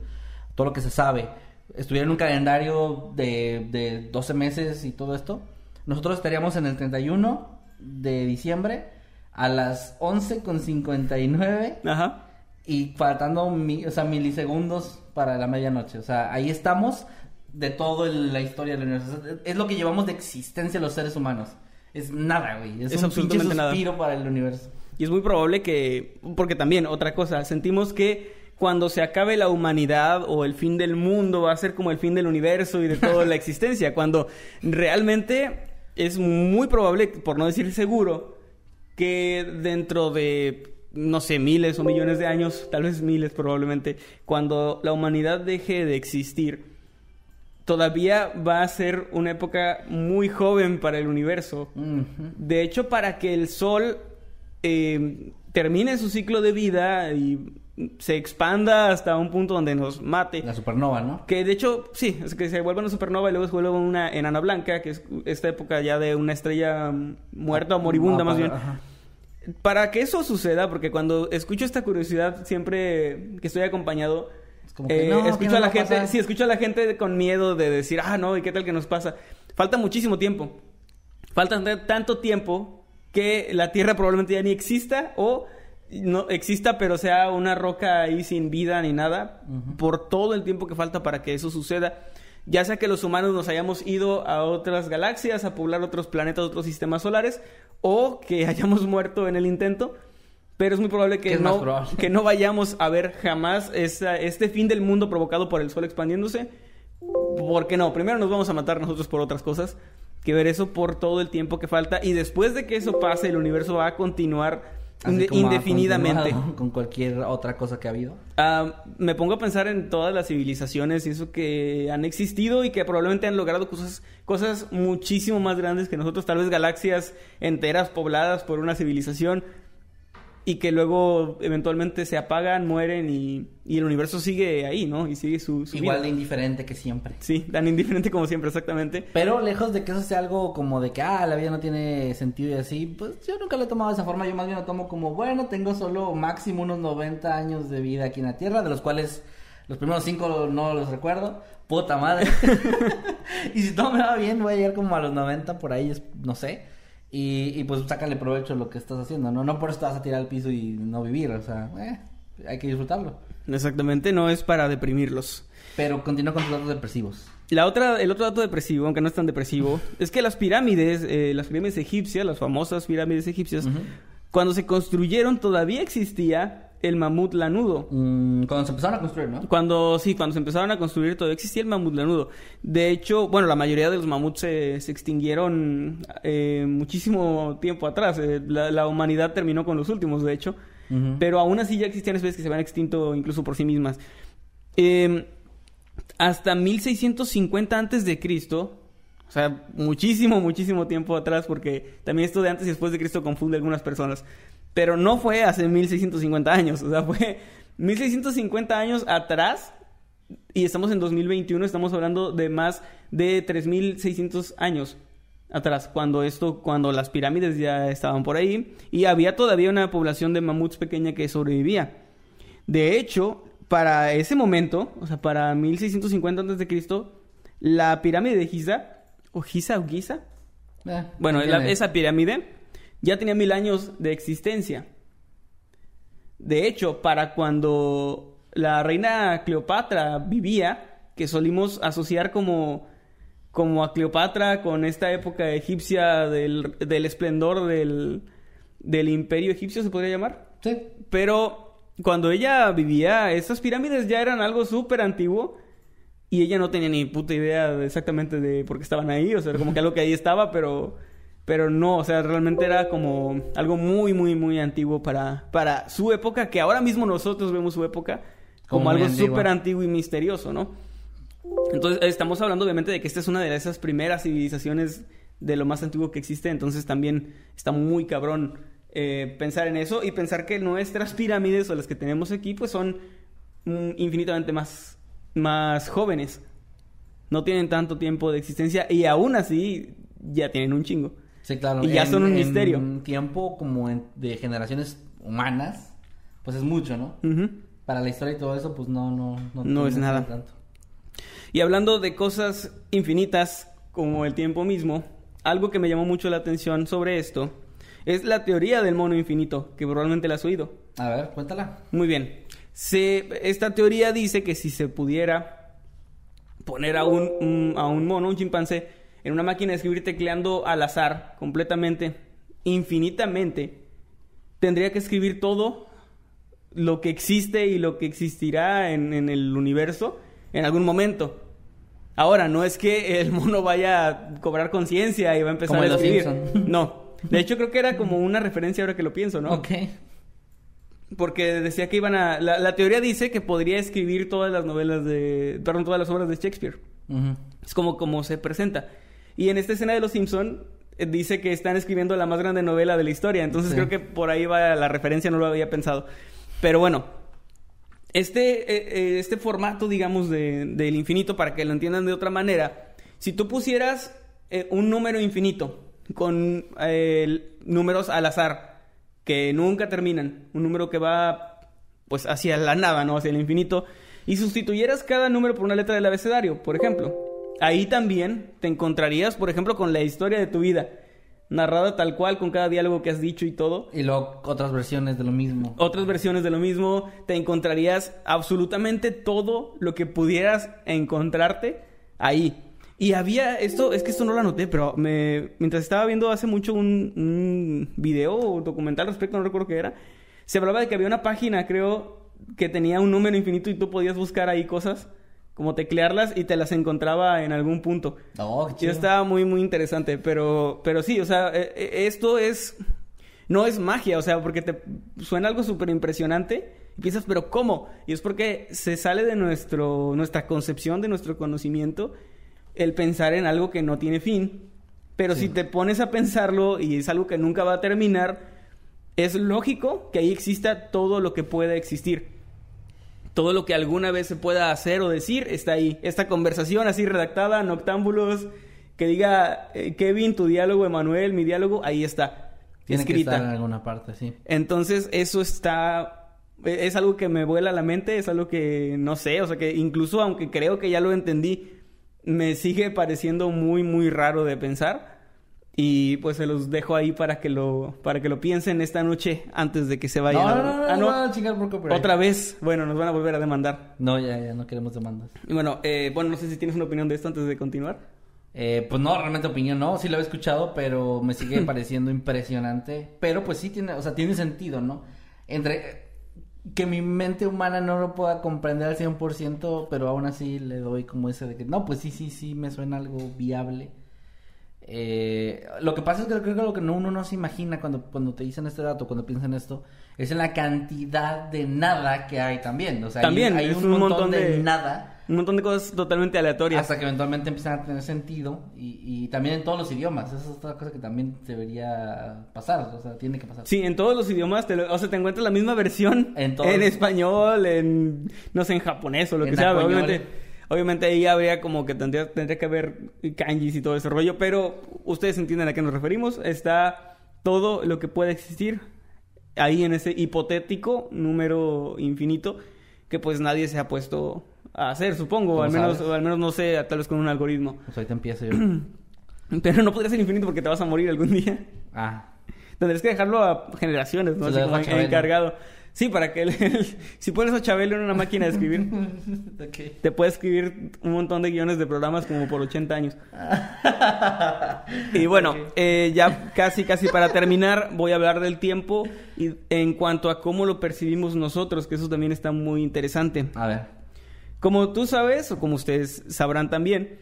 todo lo que se sabe, estuviera en un calendario de, de 12 meses y todo esto, nosotros estaríamos en el 31 de diciembre a las 11.59 Ajá. y faltando mi- o sea, milisegundos para la medianoche. O sea, ahí estamos de toda la historia del universo. Es lo que llevamos de existencia los seres humanos. Es nada, güey. Es, Es un pinche absolutamente nada. suspiro para el universo. Y es muy probable que, porque también, otra cosa, sentimos que cuando se acabe la humanidad o el fin del mundo va a ser como el fin del universo y de toda la existencia, cuando realmente es muy probable, por no decir seguro, que dentro de, no sé, miles o millones de años, tal vez miles probablemente, cuando la humanidad deje de existir, todavía va a ser una época muy joven para el universo. De hecho, para que el Sol eh, termine su ciclo de vida y se expanda hasta un punto donde nos mate. La supernova, ¿no? Que de hecho, sí, es que se vuelva una supernova y luego se vuelve una enana blanca, que es esta época ya de una estrella muerta o moribunda No, más para- bien. ajá. Para que eso suceda, porque cuando escucho esta curiosidad siempre que estoy acompañado, Es como que, eh, no, ¿qué escucho a la gente, sí, escucho a la gente con miedo de decir, ah, no, ¿y qué tal que nos pasa? Falta muchísimo tiempo. Falta tanto tiempo que la Tierra probablemente ya ni exista o no exista, pero sea una roca ahí sin vida ni nada, por todo el tiempo que falta para que eso suceda. Ya sea que los humanos nos hayamos ido a otras galaxias, a poblar otros planetas, otros sistemas solares, o que hayamos muerto en el intento. Pero es muy probable que, ¿Qué es más no, probable? que no vayamos a ver jamás esa- este fin del mundo provocado por el sol expandiéndose. Porque no, primero nos vamos a matar nosotros por otras cosas que ver eso por todo el tiempo que falta. Y después de que eso pase, el universo va a continuar Así como indefinidamente. Con cualquier otra cosa que ha habido. Ah, me pongo a pensar en todas las civilizaciones y eso que han existido y que probablemente han logrado cosas, cosas muchísimo más grandes que nosotros, tal vez galaxias enteras pobladas por una civilización y que luego eventualmente se apagan, mueren y, y el universo sigue ahí, ¿no? Y sigue su, su Igual de indiferente que siempre. Sí, tan indiferente como siempre, exactamente. Pero lejos de que eso sea algo como de que, ah, la vida no tiene sentido y así, pues yo nunca lo he tomado de esa forma. Yo más bien lo tomo como, bueno, tengo solo máximo unos 90 años de vida aquí en la Tierra, de los cuales los primeros 5 no los recuerdo. Puta madre. y si todo me va bien, voy a llegar como a los 90 por ahí, no sé. Y, y pues sácale provecho a lo que estás haciendo, ¿no? No por eso te vas a tirar al piso y no vivir, o sea, eh, hay que disfrutarlo. Exactamente, no es para deprimirlos. Pero continúa con tus datos depresivos. La otra, el otro dato depresivo, aunque no es tan depresivo, es que las pirámides, eh, las pirámides egipcias, las famosas pirámides egipcias, cuando se construyeron todavía existía el mamut lanudo. Mm, cuando se empezaron a construir, ¿no? Cuando, sí, cuando se empezaron a construir todavía existía el mamut lanudo. De hecho, bueno, la mayoría de los mamuts se, se extinguieron eh, muchísimo tiempo atrás. Eh, la, la humanidad terminó con los últimos, de hecho. Pero aún así ya existían especies que se habían extinto incluso por sí mismas. Eh, hasta 1650 antes de Cristo, o sea, muchísimo, muchísimo tiempo atrás, porque también esto de antes y después de Cristo confunde a algunas personas. Pero no fue hace 1650 años, o sea, fue 1650 años atrás y estamos en 2021, estamos hablando de más de 3600 años atrás, cuando esto, cuando las pirámides ya estaban por ahí y había todavía una población de mamuts pequeña que sobrevivía. De hecho, para ese momento, o sea, para 1650 antes de Cristo, la pirámide de Giza, o Giza o Giza, Eh, bueno, la- esa pirámide ya tenía mil años de existencia. De hecho, para cuando la reina Cleopatra vivía, que solimos asociar como, como a Cleopatra con esta época egipcia del, del esplendor del, del imperio egipcio, se podría llamar. Sí. Pero cuando ella vivía, estas pirámides ya eran algo súper antiguo y ella no tenía ni puta idea de exactamente de por qué estaban ahí, o sea, como que algo que ahí estaba, pero pero no, o sea, realmente era como algo muy muy muy antiguo para para su época, que ahora mismo nosotros vemos su época como, algo súper antiguo y misterioso, ¿no? Entonces, estamos hablando obviamente de que esta es una de esas primeras civilizaciones de lo más antiguo que existe, entonces también está muy cabrón eh, pensar en eso y pensar que nuestras pirámides o las que tenemos aquí pues son mm, infinitamente más, más jóvenes. No tienen tanto tiempo de existencia y aún así ya tienen un chingo. Sí, claro. Y ya son un en misterio. tiempo como en- de generaciones humanas, pues es mucho, ¿no? Para la historia y todo eso, pues no, no, No es tiene nada. tanto. Y hablando de cosas infinitas como el tiempo mismo, algo que me llamó mucho la atención sobre esto es la teoría del mono infinito, que probablemente la has oído. A ver, cuéntala. Muy bien. Se, esta teoría dice que si se pudiera poner a un, un- a un mono, un chimpancé, en una máquina de escribir tecleando al azar, completamente, infinitamente, tendría que escribir todo lo que existe y lo que existirá en, en el universo en algún momento. Ahora, no es que el mono vaya a cobrar conciencia y va a empezar Como a Los escribir. No. De hecho, creo que era como una referencia ahora que lo pienso, ¿no? Ok. Porque decía que iban a... La, la teoría dice que podría escribir todas las novelas de... Perdón, todas las obras de Shakespeare. Es como, como se presenta. Y en esta escena de Los Simpson eh, dice que están escribiendo la más grande novela de la historia. Entonces Sí. creo que por ahí va la referencia, no lo había pensado. Pero bueno, este, eh, eh, este formato, digamos, de- del infinito, para que lo entiendan de otra manera, si tú pusieras eh, un número infinito con eh, números al azar, que nunca terminan, un número que va pues hacia la nada, ¿no? Hacia el infinito, y sustituyeras cada número por una letra del abecedario, por ejemplo, ahí también te encontrarías, por ejemplo, con la historia de tu vida, narrada tal cual, con cada diálogo que has dicho y todo, Y luego otras versiones de lo mismo. otras versiones de lo mismo, te encontrarías absolutamente todo lo que pudieras encontrarte ahí. Y había esto, es que esto no lo anoté, pero me, mientras estaba viendo hace mucho un, un video o documental al respecto, no recuerdo qué era, se hablaba de que había una página, creo, que tenía un número infinito y tú podías buscar ahí cosas, como teclearlas y te las encontraba en algún punto. Oh, qué Y chido. estaba muy, muy interesante, pero, pero sí, o sea, eh, eh, esto es, no es magia, o sea, porque te suena algo súper impresionante y piensas, pero ¿cómo? Y es porque se sale de nuestro, nuestra concepción, de nuestro conocimiento, el pensar en algo que no tiene fin. Pero si te pones a pensarlo y es algo que nunca va a terminar, es lógico que ahí exista todo lo que pueda existir. Todo lo que alguna vez se pueda hacer o decir está ahí. Esta conversación así redactada, noctámbulos, que diga eh, Kevin, tu diálogo, Emanuel, mi diálogo, ahí está. Tiene que escrita. estar en alguna parte, sí. Entonces, eso está. e- Es algo que me vuela a la mente, es algo que no sé, o sea, que incluso aunque creo que ya lo entendí, me sigue pareciendo muy, muy raro de pensar. Y pues se los dejo ahí para que lo, para que lo piensen esta noche antes de que se vayan. No, a no, no, no, Ah, no, van a chingar por copyright. Otra vez, bueno, nos van a volver a demandar. No, ya, ya, no queremos demandas. Y bueno, eh, bueno, no sé si tienes una opinión de esto antes de continuar. Eh, pues no, realmente opinión no, sí lo he escuchado, pero me sigue pareciendo impresionante. Pero pues sí tiene, o sea, tiene sentido, ¿no? Entre que mi mente humana no lo pueda comprender al 100%, pero aún así le doy como ese de que, no, pues sí, sí, sí, me suena algo viable. Eh, lo que pasa es que creo que lo que no- uno no se imagina cuando, cuando te dicen este dato, cuando piensan esto, es en la cantidad de nada que hay también. O sea, También, hay, un, un montón, montón de de- nada. Un montón de cosas totalmente aleatorias. Hasta que eventualmente empiezan a tener sentido y, y también en todos los idiomas. Esa es otra cosa que también debería pasar, o sea, tiene que pasar. Sí, en todos los idiomas, te lo- o sea, te encuentras la misma versión En español, en, no sé, en japonés o lo En que sea. Obviamente, obviamente ahí habría como que tendría, tendría que haber kanjis y todo ese rollo, pero ustedes entienden a qué nos referimos. Está todo lo que puede existir ahí en ese hipotético número infinito, que pues nadie se ha puesto a hacer, supongo, ¿Cómo al menos, al menos no sé, tal vez con un algoritmo. Pues ahorita empiezo yo. Pero no podría ser infinito porque te vas a morir algún día. ah. Tendrías que dejarlo a generaciones, ¿no? Así como encargado. Sí, para que él, si pones a Chabelo en una máquina de escribir, Ok. te puede escribir un montón de guiones de programas como por 80 años. Y bueno, eh, ya casi, casi para terminar, voy a hablar del tiempo y en cuanto a cómo lo percibimos nosotros, que eso también está muy interesante. A ver. Como tú sabes, o como ustedes sabrán también,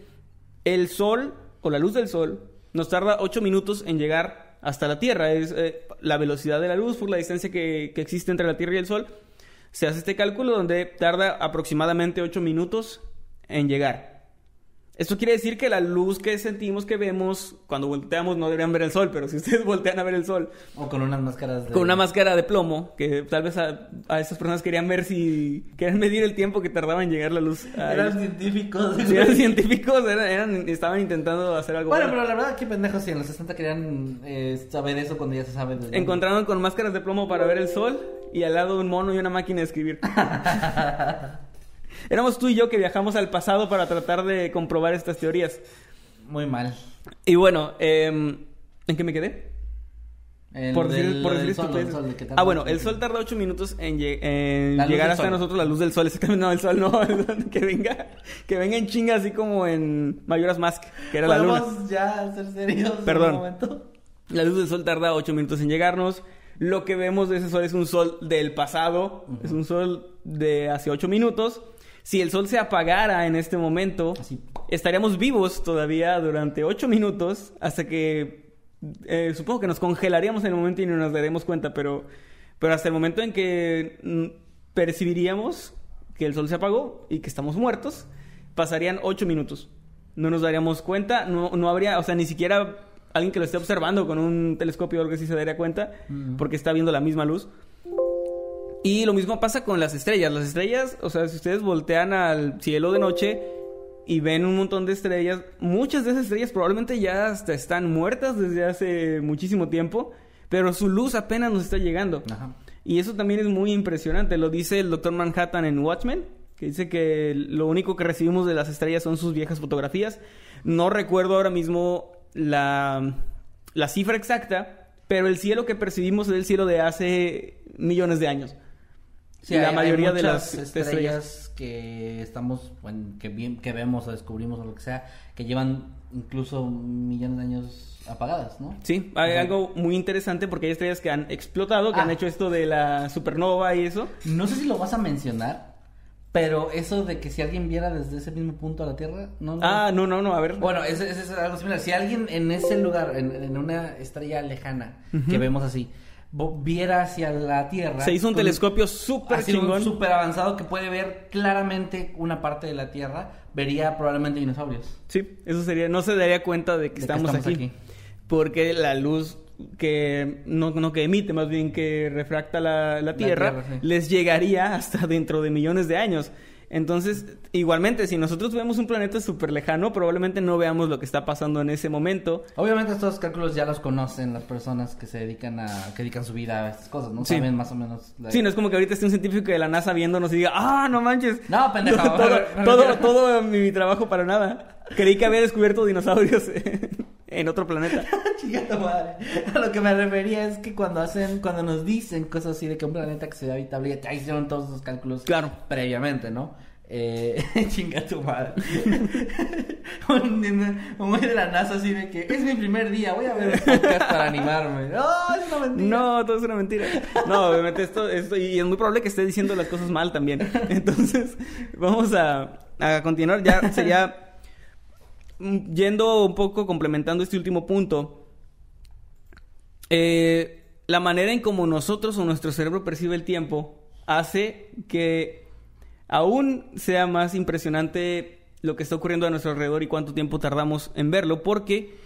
el sol o la luz del sol nos tarda 8 minutos en llegar hasta la Tierra. Es eh, la velocidad de la luz por la distancia que, que existe entre la Tierra y el sol. Se hace este cálculo donde tarda aproximadamente 8 minutos en llegar. Esto quiere decir que la luz que sentimos que vemos cuando volteamos no deberían ver el sol, pero si ustedes voltean a ver el sol O con unas máscaras de... con una máscara de plomo, que tal vez a, a esas personas querían ver si querían medir el tiempo que tardaba en llegar la luz. a Eran ellos. científicos. Sí, eran científicos, eran, eran- estaban intentando hacer algo. Bueno, bueno. pero la verdad, qué pendejos si en los 60 querían eh, saber eso cuando ya se sabe. desde- Encontraron con máscaras de plomo para ver el sol y al lado un mono y una máquina de escribir. Éramos tú y yo que viajamos al pasado para tratar de comprobar estas teorías. Muy mal. Y bueno, em, ¿en qué me quedé? Por decir, del- por decir sol, sol, de tarda Ah, bueno, ocho el sol tarda 8 minutos en, llegar hasta nosotros, la luz del sol. Exactamente, no, el sol no. el sol que venga, que venga en chinga, así como en Mayoras Mask, que era la luna. ¿Podemos ya ser serios Perdón. un momento? La luz del sol tarda 8 minutos en llegarnos. Lo que vemos de ese sol es un sol del pasado, es un sol de hace 8 minutos. Si el sol se apagara en este momento, Así. estaríamos vivos todavía durante 8 minutos hasta que eh, supongo que nos congelaríamos en el momento y no nos daríamos cuenta, pero, pero hasta el momento en que mm, percibiríamos que el sol se apagó y que estamos muertos, pasarían 8 minutos. No nos daríamos cuenta, no, no habría, o sea, ni siquiera alguien que lo esté observando con un telescopio o algo así se daría cuenta, porque está viendo la misma luz. Y lo mismo pasa con las estrellas. Las estrellas, o sea, si ustedes voltean al cielo de noche y ven un montón de estrellas, muchas de esas estrellas probablemente ya hasta están muertas desde hace muchísimo tiempo, pero su luz apenas nos está llegando. Ajá. Y eso también es muy impresionante. Lo dice el Dr. Manhattan en Watchmen, que dice que lo único que recibimos de las estrellas son sus viejas fotografías. No recuerdo ahora mismo la, la cifra exacta, pero el cielo que percibimos es el cielo de hace millones de años. Sí, la hay- mayoría hay de las estrellas, estrellas. que estamos, bueno, que, vi- que vemos o descubrimos o lo que sea, que llevan incluso millones de años apagadas, ¿no? Sí, hay Ajá. algo muy interesante porque hay estrellas que han explotado, que Ah. han hecho esto de la supernova y eso. No sé si lo vas a mencionar, pero eso de que si alguien viera desde ese mismo punto a la Tierra, no. no. Ah, no, no, no, a ver. Bueno, ese es algo similar. Si alguien en ese lugar, en, en una estrella lejana que vemos así, viera hacia la Tierra. Se hizo un con- telescopio súper chingón. súper avanzado que puede ver claramente una parte de la Tierra, vería probablemente dinosaurios. Sí, eso sería, no se daría cuenta de que, estamos, estamos aquí, aquí. Porque la luz que no, no que emite, más bien que refracta la, la Tierra, Tierra, sí. les llegaría hasta dentro de millones de años. Entonces, igualmente, si nosotros vemos un planeta súper lejano, probablemente no veamos lo que está pasando en ese momento. Obviamente estos cálculos ya los conocen las personas que se dedican a, que dedican su vida a estas cosas, ¿no? Sí. Saben más o menos. la- Sí, no es como que ahorita esté un científico de la NASA viéndonos y diga, ah, no manches. No, pendejo. todo, todo, todo mi trabajo para nada. Creí que había descubierto dinosaurios en otro planeta. Chingada madre. A lo que me refería es que cuando hacen, cuando nos dicen cosas así de que un planeta que se ve habitable, ya hicieron todos esos cálculos Claro. previamente, ¿no? Eh, chinga tu madre. un, güey de la NASA así de que es mi primer día, voy a ver un podcast para animarme. No, es una mentira. No, todo es una mentira. No, obviamente esto, esto, y es muy probable que esté diciendo las cosas mal también. Entonces, vamos a, a continuar. Ya sería yendo un poco complementando este último punto. Eh, la manera en como nosotros o nuestro cerebro percibe el tiempo hace que aún sea más impresionante lo que está ocurriendo a nuestro alrededor y cuánto tiempo tardamos en verlo, porque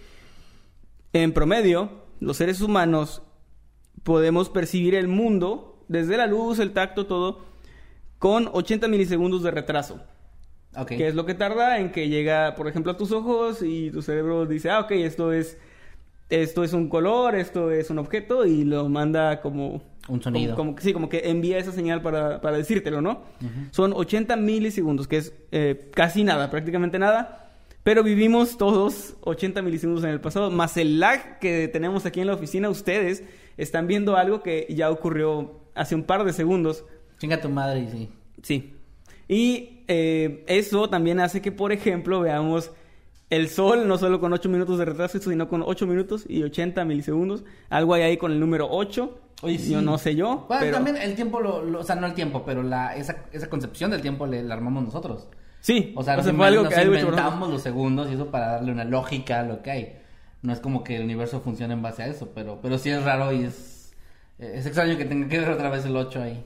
en promedio, los seres humanos podemos percibir el mundo desde la luz, el tacto, todo, con 80 milisegundos de retraso. Ok. Que es lo que tarda en que llega, por ejemplo, a tus ojos y tu cerebro dice, ah, ok, esto es, esto es un color, esto es un objeto y lo manda como Un sonido. Como, como- sí, como que envía esa señal para, para decírtelo, ¿no? Son 80 milisegundos, que es eh, casi nada, prácticamente nada. Pero vivimos todos 80 milisegundos en el pasado, más el lag que tenemos aquí en la oficina. Ustedes están viendo algo que ya ocurrió hace un par de segundos. Chinga tu madre sí. Sí. Y eh, eso también hace que, por ejemplo, veamos el sol no solo con 8 minutos de retraso, sino con 8 minutos y 80 milisegundos. Algo hay ahí con el número 8. Oye, sí. Yo no sé yo. Bueno, pero... también el tiempo, lo, lo- o sea, no el tiempo, pero la, esa, esa concepción del tiempo le, la armamos nosotros. Sí. O sea, inven- algo nos que algo inventamos los segundos y eso para darle una lógica a lo que hay. No es como que el universo funcione en base a eso, pero, pero sí es raro y es, es extraño que tenga que ver otra vez el 8 ahí.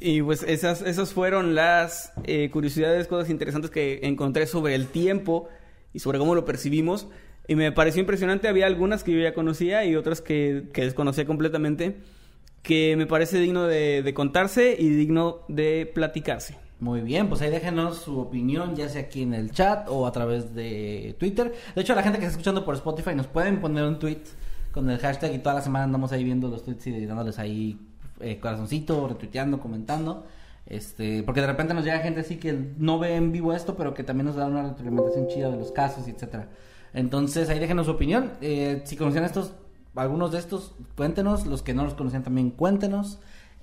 Y pues esas, esas fueron las eh, curiosidades, cosas interesantes que encontré sobre el tiempo y sobre cómo lo percibimos. Y me pareció impresionante, había algunas que yo ya conocía y otras que, que desconocía completamente, que me parece digno de, de contarse y digno de platicarse. Muy bien, pues ahí déjenos su opinión, ya sea aquí en el chat o a través de Twitter. De hecho, la gente que está escuchando por Spotify nos pueden poner un tweet con el hashtag y toda la semana andamos ahí viendo los tweets y dándoles ahí eh, corazoncito, retuiteando, comentando. Este, porque de repente nos llega gente así que no ve en vivo esto, pero que también nos da una retroalimentación chida de los casos, etcétera. Entonces, ahí déjenos su opinión. Eh, si conocían estos, algunos de estos, cuéntenos. Los que no los conocían también, cuéntenos.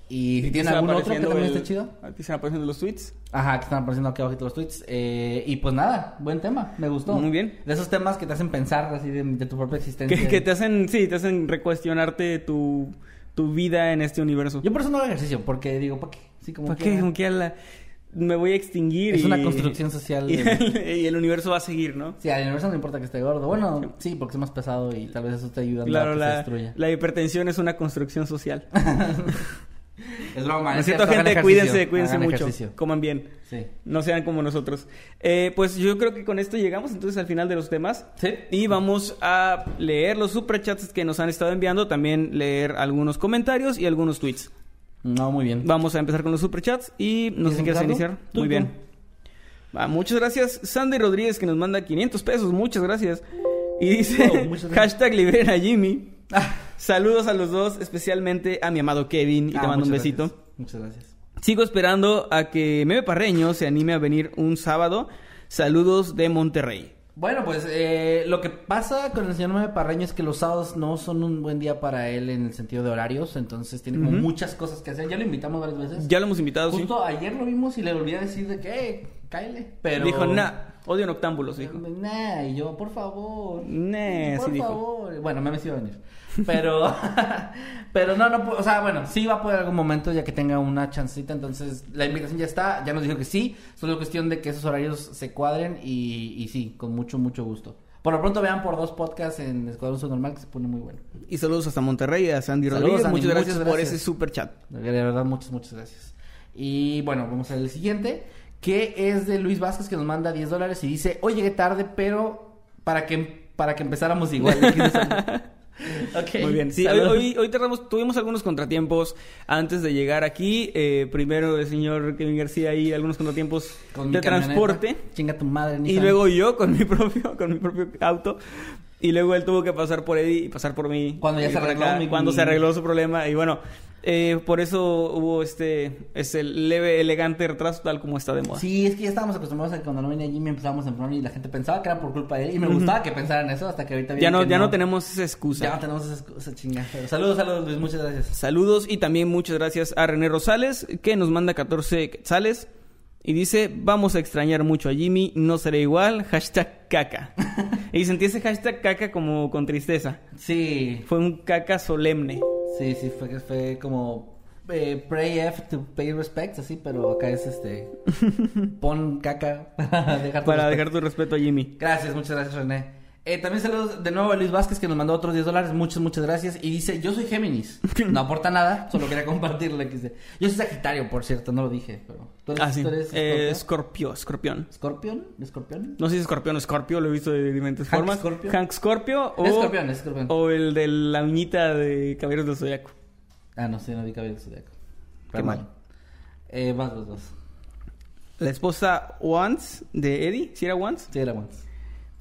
Y si tienen algún otro que también el- esté chido. Aquí están apareciendo los tweets. Ajá, que están apareciendo aquí abajo los tweets. Eh, y pues nada, buen tema, me gustó. Muy bien. De esos temas que te hacen pensar así de, de tu propia existencia. Que, que te hacen, sí, te hacen recuestionarte tu, tu vida en este universo. Yo por eso no hago ejercicio, porque digo, ¿para qué? Sí, como ¿Para qué? Como que a la- me voy a extinguir. Es y- una construcción social. Y de- el, y el universo va a seguir, ¿no? Sí, al universo no importa que esté gordo. Bueno, sí, porque es más pesado y tal vez eso te ayuda a que se destruya. la hipertensión es una construcción social. Es broma, es cierto, gente, cuídense, cuídense mucho. ejercicio. Coman bien. Sí. No sean como nosotros. Eh, pues yo creo que con esto llegamos entonces al final de los temas. Sí. Y vamos a leer los superchats que nos han estado enviando. También leer algunos comentarios y algunos tweets. No, muy bien. Vamos a empezar con los superchats y no sé si ¿Quieres iniciar. Tú, Muy tú. bien. Muchas gracias. Sandy Rodríguez que nos manda 500 pesos. Muchas gracias. Y dice, muchas gracias. hashtag liberen a Jimmy. Saludos a los dos, especialmente a mi amado Kevin. Y te Ah, mando un besito. gracias. Muchas gracias. Sigo esperando a que Meme Parreño se anime a venir un sábado. Saludos de Monterrey. Bueno, pues eh, lo que pasa con el señor Meme Parreño es que los sábados no son un buen día para él en el sentido de horarios, entonces tiene como muchas cosas que hacer. Ya lo invitamos varias veces. Ya lo hemos invitado, Justo ayer lo vimos y le a decir de que, eh, cáele. Pero... Dijo, nah, odio noctámbulos, dijo. Nah, y yo, por favor. Nah, por sí dijo. favor. Bueno, me sí iba a venir. Pero, pero no, no, o sea, bueno, sí va a poder algún momento ya que tenga una chancita, entonces la invitación ya está, ya nos dijo que sí, solo es cuestión de que esos horarios se cuadren y, y sí, con mucho, mucho gusto. Por lo pronto vean por dos podcasts en Escuadrón Normal que se pone muy bueno. Y saludos hasta Monterrey, a Sandy Saludos, Rodríguez. Sandy, muchas gracias, muchas por ese super chat. De verdad, muchas, muchas gracias. Y bueno, vamos a ver el siguiente, que es de Luis Vázquez, que nos manda 10 dólares y dice, hoy llegué tarde, pero para que, para que empezáramos igual. Muy bien. Sí, hoy, saludos. hoy, hoy tardamos- tuvimos algunos contratiempos antes de llegar aquí. Eh, primero el señor Kevin García y algunos contratiempos Con de transporte. Chinga tu madre, Y Nissan. luego yo con mi propio, con mi propio auto. Y luego él tuvo que pasar por Eddie y pasar por mí. Cuando ya y se arregló mi- Cuando mi- se arregló su problema. Y bueno, eh, por eso hubo este, este leve, elegante retraso tal como está de moda. Sí, es que ya estábamos acostumbrados a que cuando no venía Jimmy empezábamos en y la gente pensaba que era por culpa de él. Y me gustaba que pensaran eso hasta que ahorita ya no, ya no tenemos esa excusa. Ya no tenemos esa, esa chinga. Pero saludos, saludos, Luis. Muchas gracias. Saludos y también muchas gracias a René Rosales que nos manda 14 quetzales y dice vamos a extrañar mucho a Jimmy, no será igual, hashtag caca. y sentí ese hashtag caca como con tristeza. Sí, Fue un caca solemne. Sí, sí, fue, fue como eh, pray F to pay respects, así, pero acá es este. Pon caca para dejar tu Para respeto. dejar tu respeto a Jimmy. Gracias, muchas gracias, René. Eh, también saludos de nuevo a Luis Vázquez que nos mandó otros 10 dólares. Muchas, muchas gracias. Y dice: Yo soy Géminis. No aporta nada, solo quería compartirle. Que. Yo soy Sagitario, por cierto, no lo dije. Pero, ¿Tú eres, Ah, sí. tú eres Eh, Scorpio? escorpio, escorpión. ¿Escorpión? ¿Escorpión? No sé si es escorpión o escorpio, lo he visto de diferentes Hank formas. Scorpio. Hank Scorpio o, Es escorpión, es escorpión. o el de la uñita de Caballeros del Zodiaco. Ah, no sé, no vi cabello zodiaco. Qué mal. Eh, vas los dos. La esposa Once de Eddie, si era Once? Sí, era once.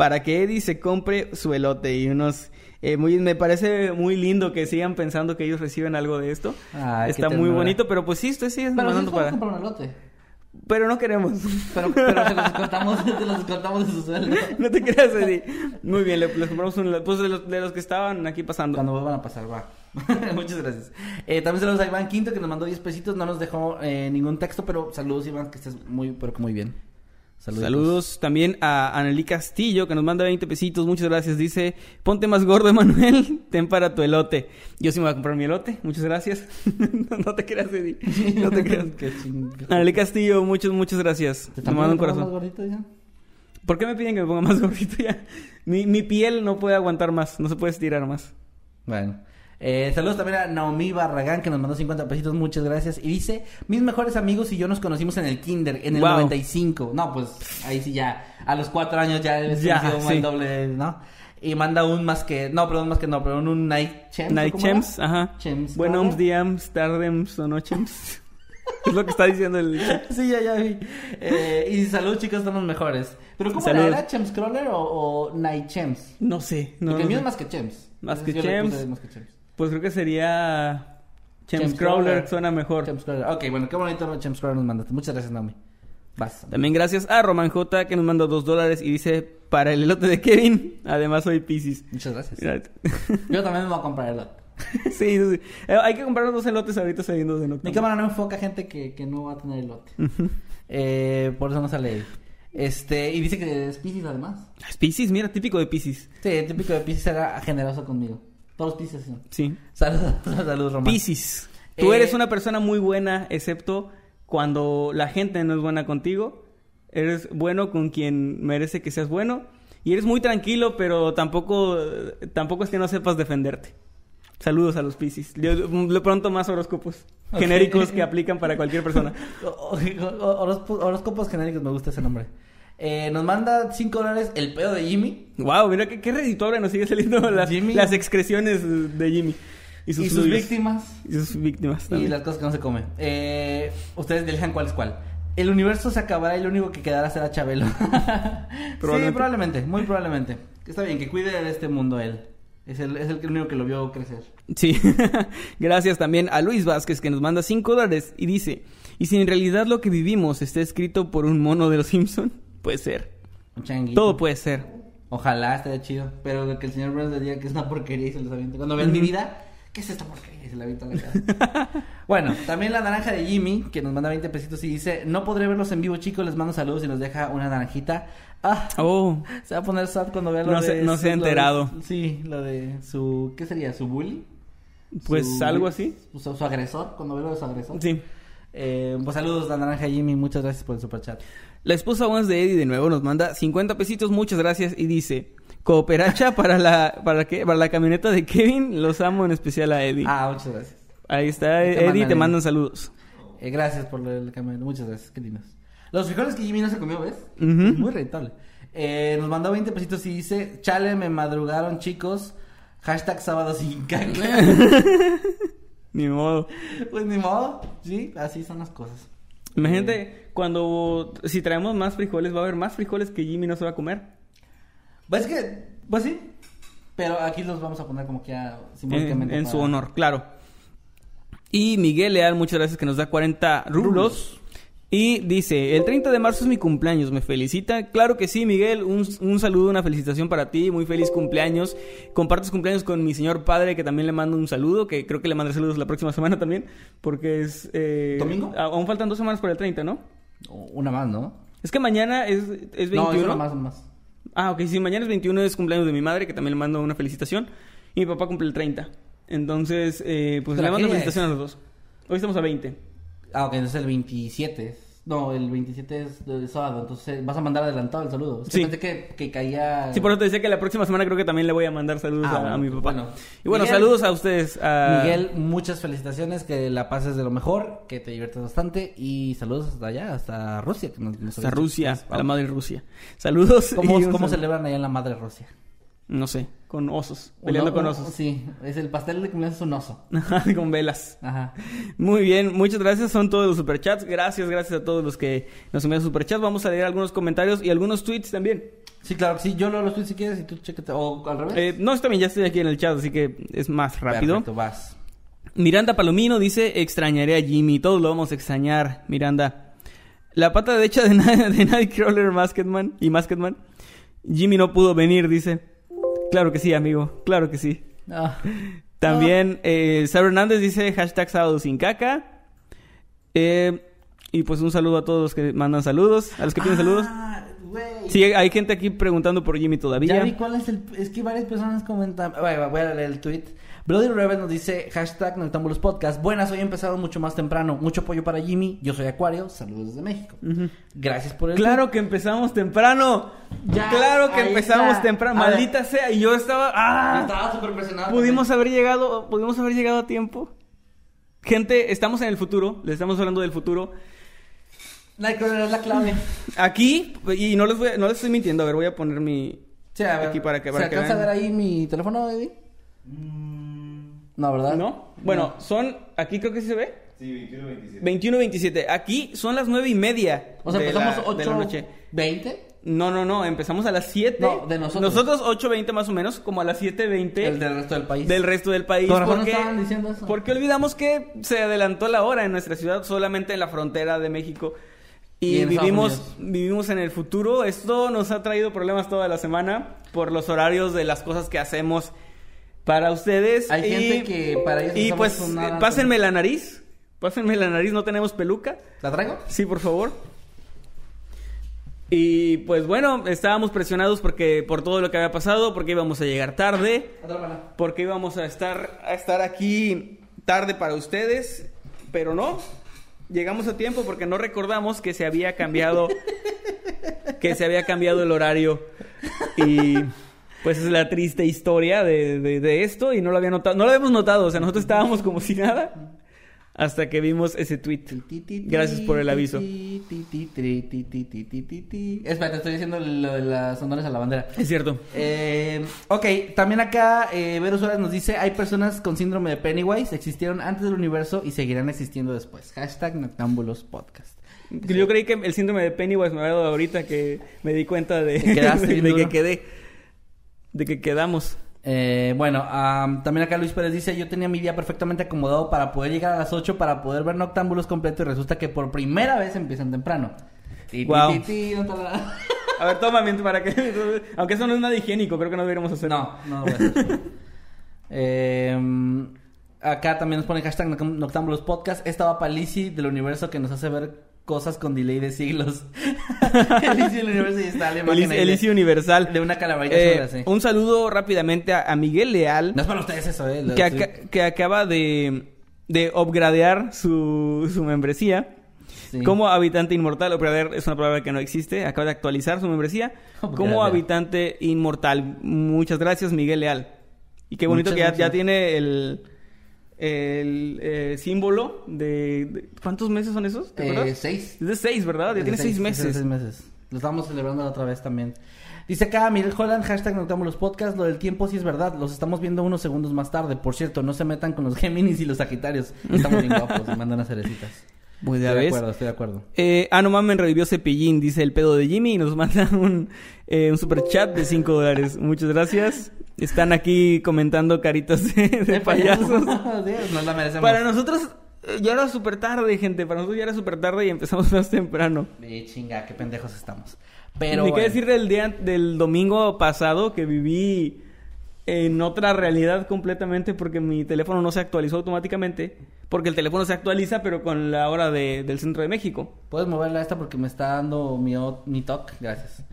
Para que Eddie se compre su elote y unos... eh, muy, me parece muy lindo que sigan pensando que ellos reciben algo de esto. Ay, Está muy bonito, pero pues sí, estoy sí Pero sí para... comprar un elote. Pero no queremos. Pero, pero se los descontamos, se los descontamos de su sueldo. no te creas, Eddie. Muy bien, le, les compramos un... Pues de los, de los que estaban aquí pasando. Cuando vuelvan a pasar, va. Muchas gracias. Eh, también saludos a Iván Quinto que nos mandó 10 pesitos. No nos dejó eh, ningún texto, pero saludos, Iván, que estés muy, pero muy bien. Saluditos. Saludos también a Anneli Castillo, que nos manda 20 pesitos. Muchas gracias. Dice, ponte más gordo, Emanuel. Ten para tu elote. Yo sí me voy a comprar mi elote. Muchas gracias. no te creas, Eddie. No te creas. Anneli Castillo, muchas, muchas gracias. ¿Te Te mando un corazón. más gordito ya? ¿Por qué me piden que me ponga más gordito ya? Mi, mi piel no puede aguantar más. No se puede estirar más. Bueno. Eh, saludos también a Naomi Barragán que nos mandó 50 pesitos, muchas gracias. Y dice, mis mejores amigos y yo nos conocimos en el kinder, en el Wow. 95. No, pues ahí sí ya, a los cuatro años ya Ya, sido doble, ¿no? Y manda un más que, no, perdón, más que no, pero un, Night Chems. ¿o Night? Chems, ajá. Chems, Buenoms, ¿no? diams, tardems o nochems. es lo que está diciendo el. Sí, ya, ya vi. Eh, y salud, chicos, están los mejores. Pero ¿cómo Salud. era? ¿Era Chems Crawler o, o Night Chems? No sé. No, Porque no el mío sé. es más que Chems. Más Entonces que Chems. más que Chems. Pues creo que sería... Chems Crawler, suena mejor. Crawler. Ok, bueno, qué bonito Chems Crawler nos mandaste. Muchas gracias, Naomi. Vas. También gracias a Roman J que nos mandó dos dólares y dice para el elote de Kevin. Además soy Pisces. Muchas gracias. Yo también me voy a comprar el otro. sí, sí, sí. Eh, hay que comprar los dos elotes ahorita saliendo de nota. Mi cámara no enfoca gente que, que no va a tener el lote. eh, por eso no sale ahí. Este, y dice que es Pisces además. Es Pisces, mira, típico de Pisces. Sí, típico de Pisces era generoso conmigo. Todos Pisces son. Sí. Saludos, saludos, Román. Pisces. Tú Eh, eres una persona muy buena, excepto cuando la gente no es buena contigo. Eres bueno con quien merece que seas bueno. Y eres muy tranquilo, pero tampoco, tampoco es que no sepas defenderte. Saludos a los Pisces. De pronto más horóscopos Ok. genéricos que aplican para cualquier persona. Horóscopos genéricos, me gusta ese nombre. Eh, nos manda 5 dólares el pedo de Jimmy Wow, mira qué, qué redituable nos sigue saliendo las, Jimmy. las excreciones de Jimmy. Y sus, y sus fluidos. víctimas. Y sus víctimas Y las cosas que no se comen. Eh, ustedes elijan cuál es cuál. El universo se acabará y lo único que quedará será Chabelo. sí, Probablemente. probablemente, muy probablemente. Está bien, que cuide de este mundo él. Es el, es el único que lo vio crecer. Sí, gracias también a Luis Vázquez que nos manda 5 dólares y dice, ¿y si en realidad lo que vivimos está escrito por un mono de los Simpson? Puede ser. Un changuito. Todo puede ser. Ojalá estaría chido. Pero que el señor Burns le diga que es una porquería y se los aviente. Cuando vean mi vida, ¿qué es esta porquería? Y se la avienta la cara. bueno, también la naranja de Jimmy, que nos manda 20 pesitos y dice: No podré verlos en vivo, chicos. Les mando saludos y nos deja una naranjita. Ah, Oh, se va a poner sad cuando vea lo No de. se- no se ha de- enterado. sí, lo de su. ¿Qué sería? ¿Su bully? pues Su- algo así. Su, su agresor, cuando ve lo de su agresor. Sí. Eh, pues saludos, la naranja Jimmy. Muchas gracias por el superchat. La esposa once de Eddie de nuevo nos manda 50 pesitos, muchas gracias y dice, cooperacha para la para qué? Para la camioneta de Kevin, los amo en especial a Eddie. Ah, muchas gracias. Ahí está te Eddie, mandan te mandan saludos. Eh, gracias por el cambio. Muchas gracias, qué lindos. Los frijoles que Jimmy no se comió, ¿ves? Muy rentable. Eh, nos mandó 20 pesitos y dice: Chale, me madrugaron, chicos. Hashtag sábado sin caca. Ni modo. pues ni modo. Sí, así son las cosas. Imagínate cuando si traemos más frijoles va a haber más frijoles que Jimmy no se va a comer. Pues que, pues sí. Pero aquí los vamos a poner como que ya En, simbólicamente. en para- su honor, claro. Y Miguel Leal, muchas gracias que nos da 40 rublos. Y dice, el 30 de marzo es mi cumpleaños, me felicita. Claro que sí, Miguel, un, un saludo, una felicitación para ti, muy feliz cumpleaños. Compartes cumpleaños con mi señor padre, que también le mando un saludo, que creo que le mandaré saludos la próxima semana también, porque es... eh, ¿Domingo? Aún faltan dos semanas para el 30, ¿no? Una más, ¿no? Es que mañana es, es 21. No, es una más, una más. Ah, ok, sí, mañana es 21, es cumpleaños de mi madre, que también le mando una felicitación. Y mi papá cumple el 30. Entonces, eh, pues ¿Pero le mando felicitación a los dos. Hoy estamos a 20. Ah, ok, entonces el 27. No, el 27 es de sábado. Entonces vas a mandar adelantado el saludo. Es que Sí. Pensé que, que caía. Sí, por eso te decía que la próxima semana creo que también le voy a mandar saludos Ah, a, mi papá. bueno. y bueno, Miguel- saludos a ustedes. a- Miguel, muchas felicitaciones, que la pases de lo mejor, que te diviertas bastante y saludos hasta allá, hasta Rusia. Que nos, nos Hasta Rusia, a la madre Rusia. Saludos. ¿Cómo, y cómo saludo. celebran allá en la madre Rusia? No sé, con osos, peleando con osos. Sí, es el pastel de cumpleaños es un oso. con velas. Ajá. Muy bien, muchas gracias. Son todos los superchats. Gracias, gracias a todos los que nos envían superchats. Vamos a leer algunos comentarios y algunos tweets también. Sí, claro sí. Yo lo los tweets si quieres y tú chécate. O al revés. Eh, no, bien, ya estoy aquí en el chat, así que es más rápido. Perfecto, vas. Miranda Palomino dice, extrañaré a Jimmy. Todos lo vamos a extrañar, Miranda. La pata derecha de, de Nightcrawler Masketman y Masketman. Jimmy no pudo venir, dice. Claro que sí, amigo. Claro que sí. Ah. También, eh, Sara Hernández dice hashtag sábado sin caca. Eh, y pues un saludo a todos los que mandan saludos, a los que piden saludos. Ah, güey. Sí, hay gente aquí preguntando por Jimmy todavía. Ya vi cuál es el... Es que varias personas comentan... Voy a leer el tweet. Bloody Rebel nos dice... Hashtag Noctámbulos Podcast. Buenas, hoy he empezado mucho más temprano. Mucho apoyo para Jimmy. Yo soy Acuario. Saludos desde México. Gracias por el... Claro que empezamos temprano. Ya, claro que empezamos está. temprano. A ver. Maldita sea. Y yo estaba. ¡Ah! Estaba súper presionado. Pudimos haber llegado. Pudimos haber llegado a tiempo. Gente, estamos en el futuro. Les estamos hablando del futuro. Nightcrawler es la clave. Aquí, y no les, voy a- no les estoy mintiendo. A ver, voy a poner mi. Sí, a ver. Aquí para que- para ¿Se que alcanza a ver ahí mi teléfono, Eddie? No, ¿verdad? ¿No? Bueno, son. Aquí creo que sí se ve. Sí, 21, 27. 21 27. Aquí son las nueve y media. O sea, de empezamos la- 8... de la noche. ¿20? No, no, no. Empezamos a las 7. No, de nosotros. Nosotros 8.20 más o menos, como a las 7.20. El del resto del país. del resto del país. Razón porque, estaban diciendo eso. porque olvidamos que se adelantó la hora en nuestra ciudad, solamente en la frontera de México. Y, Y vivimos, vivimos en el futuro. Esto nos ha traído problemas toda la semana por los horarios de las cosas que hacemos para ustedes. Hay Y- gente que para ellos Y pues, nada- pásenme la nariz. Pásenme la nariz, no tenemos peluca. ¿La traigo? Sí, por favor. Y pues bueno, estábamos presionados porque por todo lo que había pasado, porque íbamos a llegar tarde, porque íbamos a estar a estar aquí tarde para ustedes, pero no. Llegamos a tiempo porque no recordamos que se había cambiado que se había cambiado el horario y pues es la triste historia de, de- de esto y no lo había notado, no lo habíamos notado, o sea, nosotros estábamos como si nada hasta que vimos ese tweet. Gracias por el aviso. Espera, te estoy diciendo lo de las honores a la bandera. Es cierto. Eh, ok, también acá eh, Vero Suárez nos dice, hay personas con síndrome de Pennywise, existieron antes del universo y seguirán existiendo después. Hashtag Noctámbulos Podcast. Yo creí que el síndrome de Pennywise me había dado ahorita que me di cuenta de, de, que quedé. De que quedamos. Eh, bueno, am, también acá Luis Pérez dice, yo tenía mi día perfectamente acomodado para poder llegar a las 8 para poder ver Noctámbulos completo y resulta que por primera vez empiezan temprano. La- A ver, toma miento para que... Aunque eso no es nada higiénico, creo que no deberíamos hacer. No, no lo voy a hacer. Eh, acá también nos pone hashtag Noc- Noctámbulos Podcast. Esta va para Lizzie del universo que nos hace ver cosas con delay de siglos. Lizzie del universo y está la imagen Elici ahí de- Universal. de una calaverita Eh, sola, sí. Un saludo rápidamente a, a Miguel Leal, No es para ustedes eso, eh. lo que, estoy- aca- que acaba de, de upgradear su, su membresía. Sí. Como habitante inmortal, upgradear es una palabra que no existe, acaba de actualizar su membresía como habitante inmortal. Muchas gracias, Miguel Leal. Y qué bonito Muchas que ya, tiene el, el eh, símbolo de, de- ¿Cuántos meses son esos? ¿Te Eh, acuerdas? seis. Es de seis, ¿verdad? Ya tiene seis, meses. seis meses. Lo estábamos celebrando la otra vez también. Dice acá Miguel Holland, hashtag Noctámbulos Podcast. Lo del tiempo sí es verdad. Los estamos viendo unos segundos más tarde. Por cierto, no se metan con los Géminis y los Sagitarios. Estamos bien guapos y mandan a cerecitas. Pues ya estoy de acuerdo, estoy de acuerdo. Eh, ah, no mames, revivió Cepillín, dice el pedo de Jimmy y nos manda un, eh, un super chat de 5 dólares. Muchas gracias. Están aquí comentando caritas de, de payasos. Sí, nos la merecemos. Para nosotros eh, ya era súper tarde, gente. Para nosotros ya era súper tarde y empezamos más temprano. Eh, chinga, qué pendejos estamos. Pero. Ni qué decir del día del domingo pasado que viví en otra realidad completamente porque mi teléfono no se actualizó automáticamente. Porque el teléfono se actualiza, pero con la hora de- del centro de México. Puedes moverla a esta porque me está dando mi, mi talk. Gracias.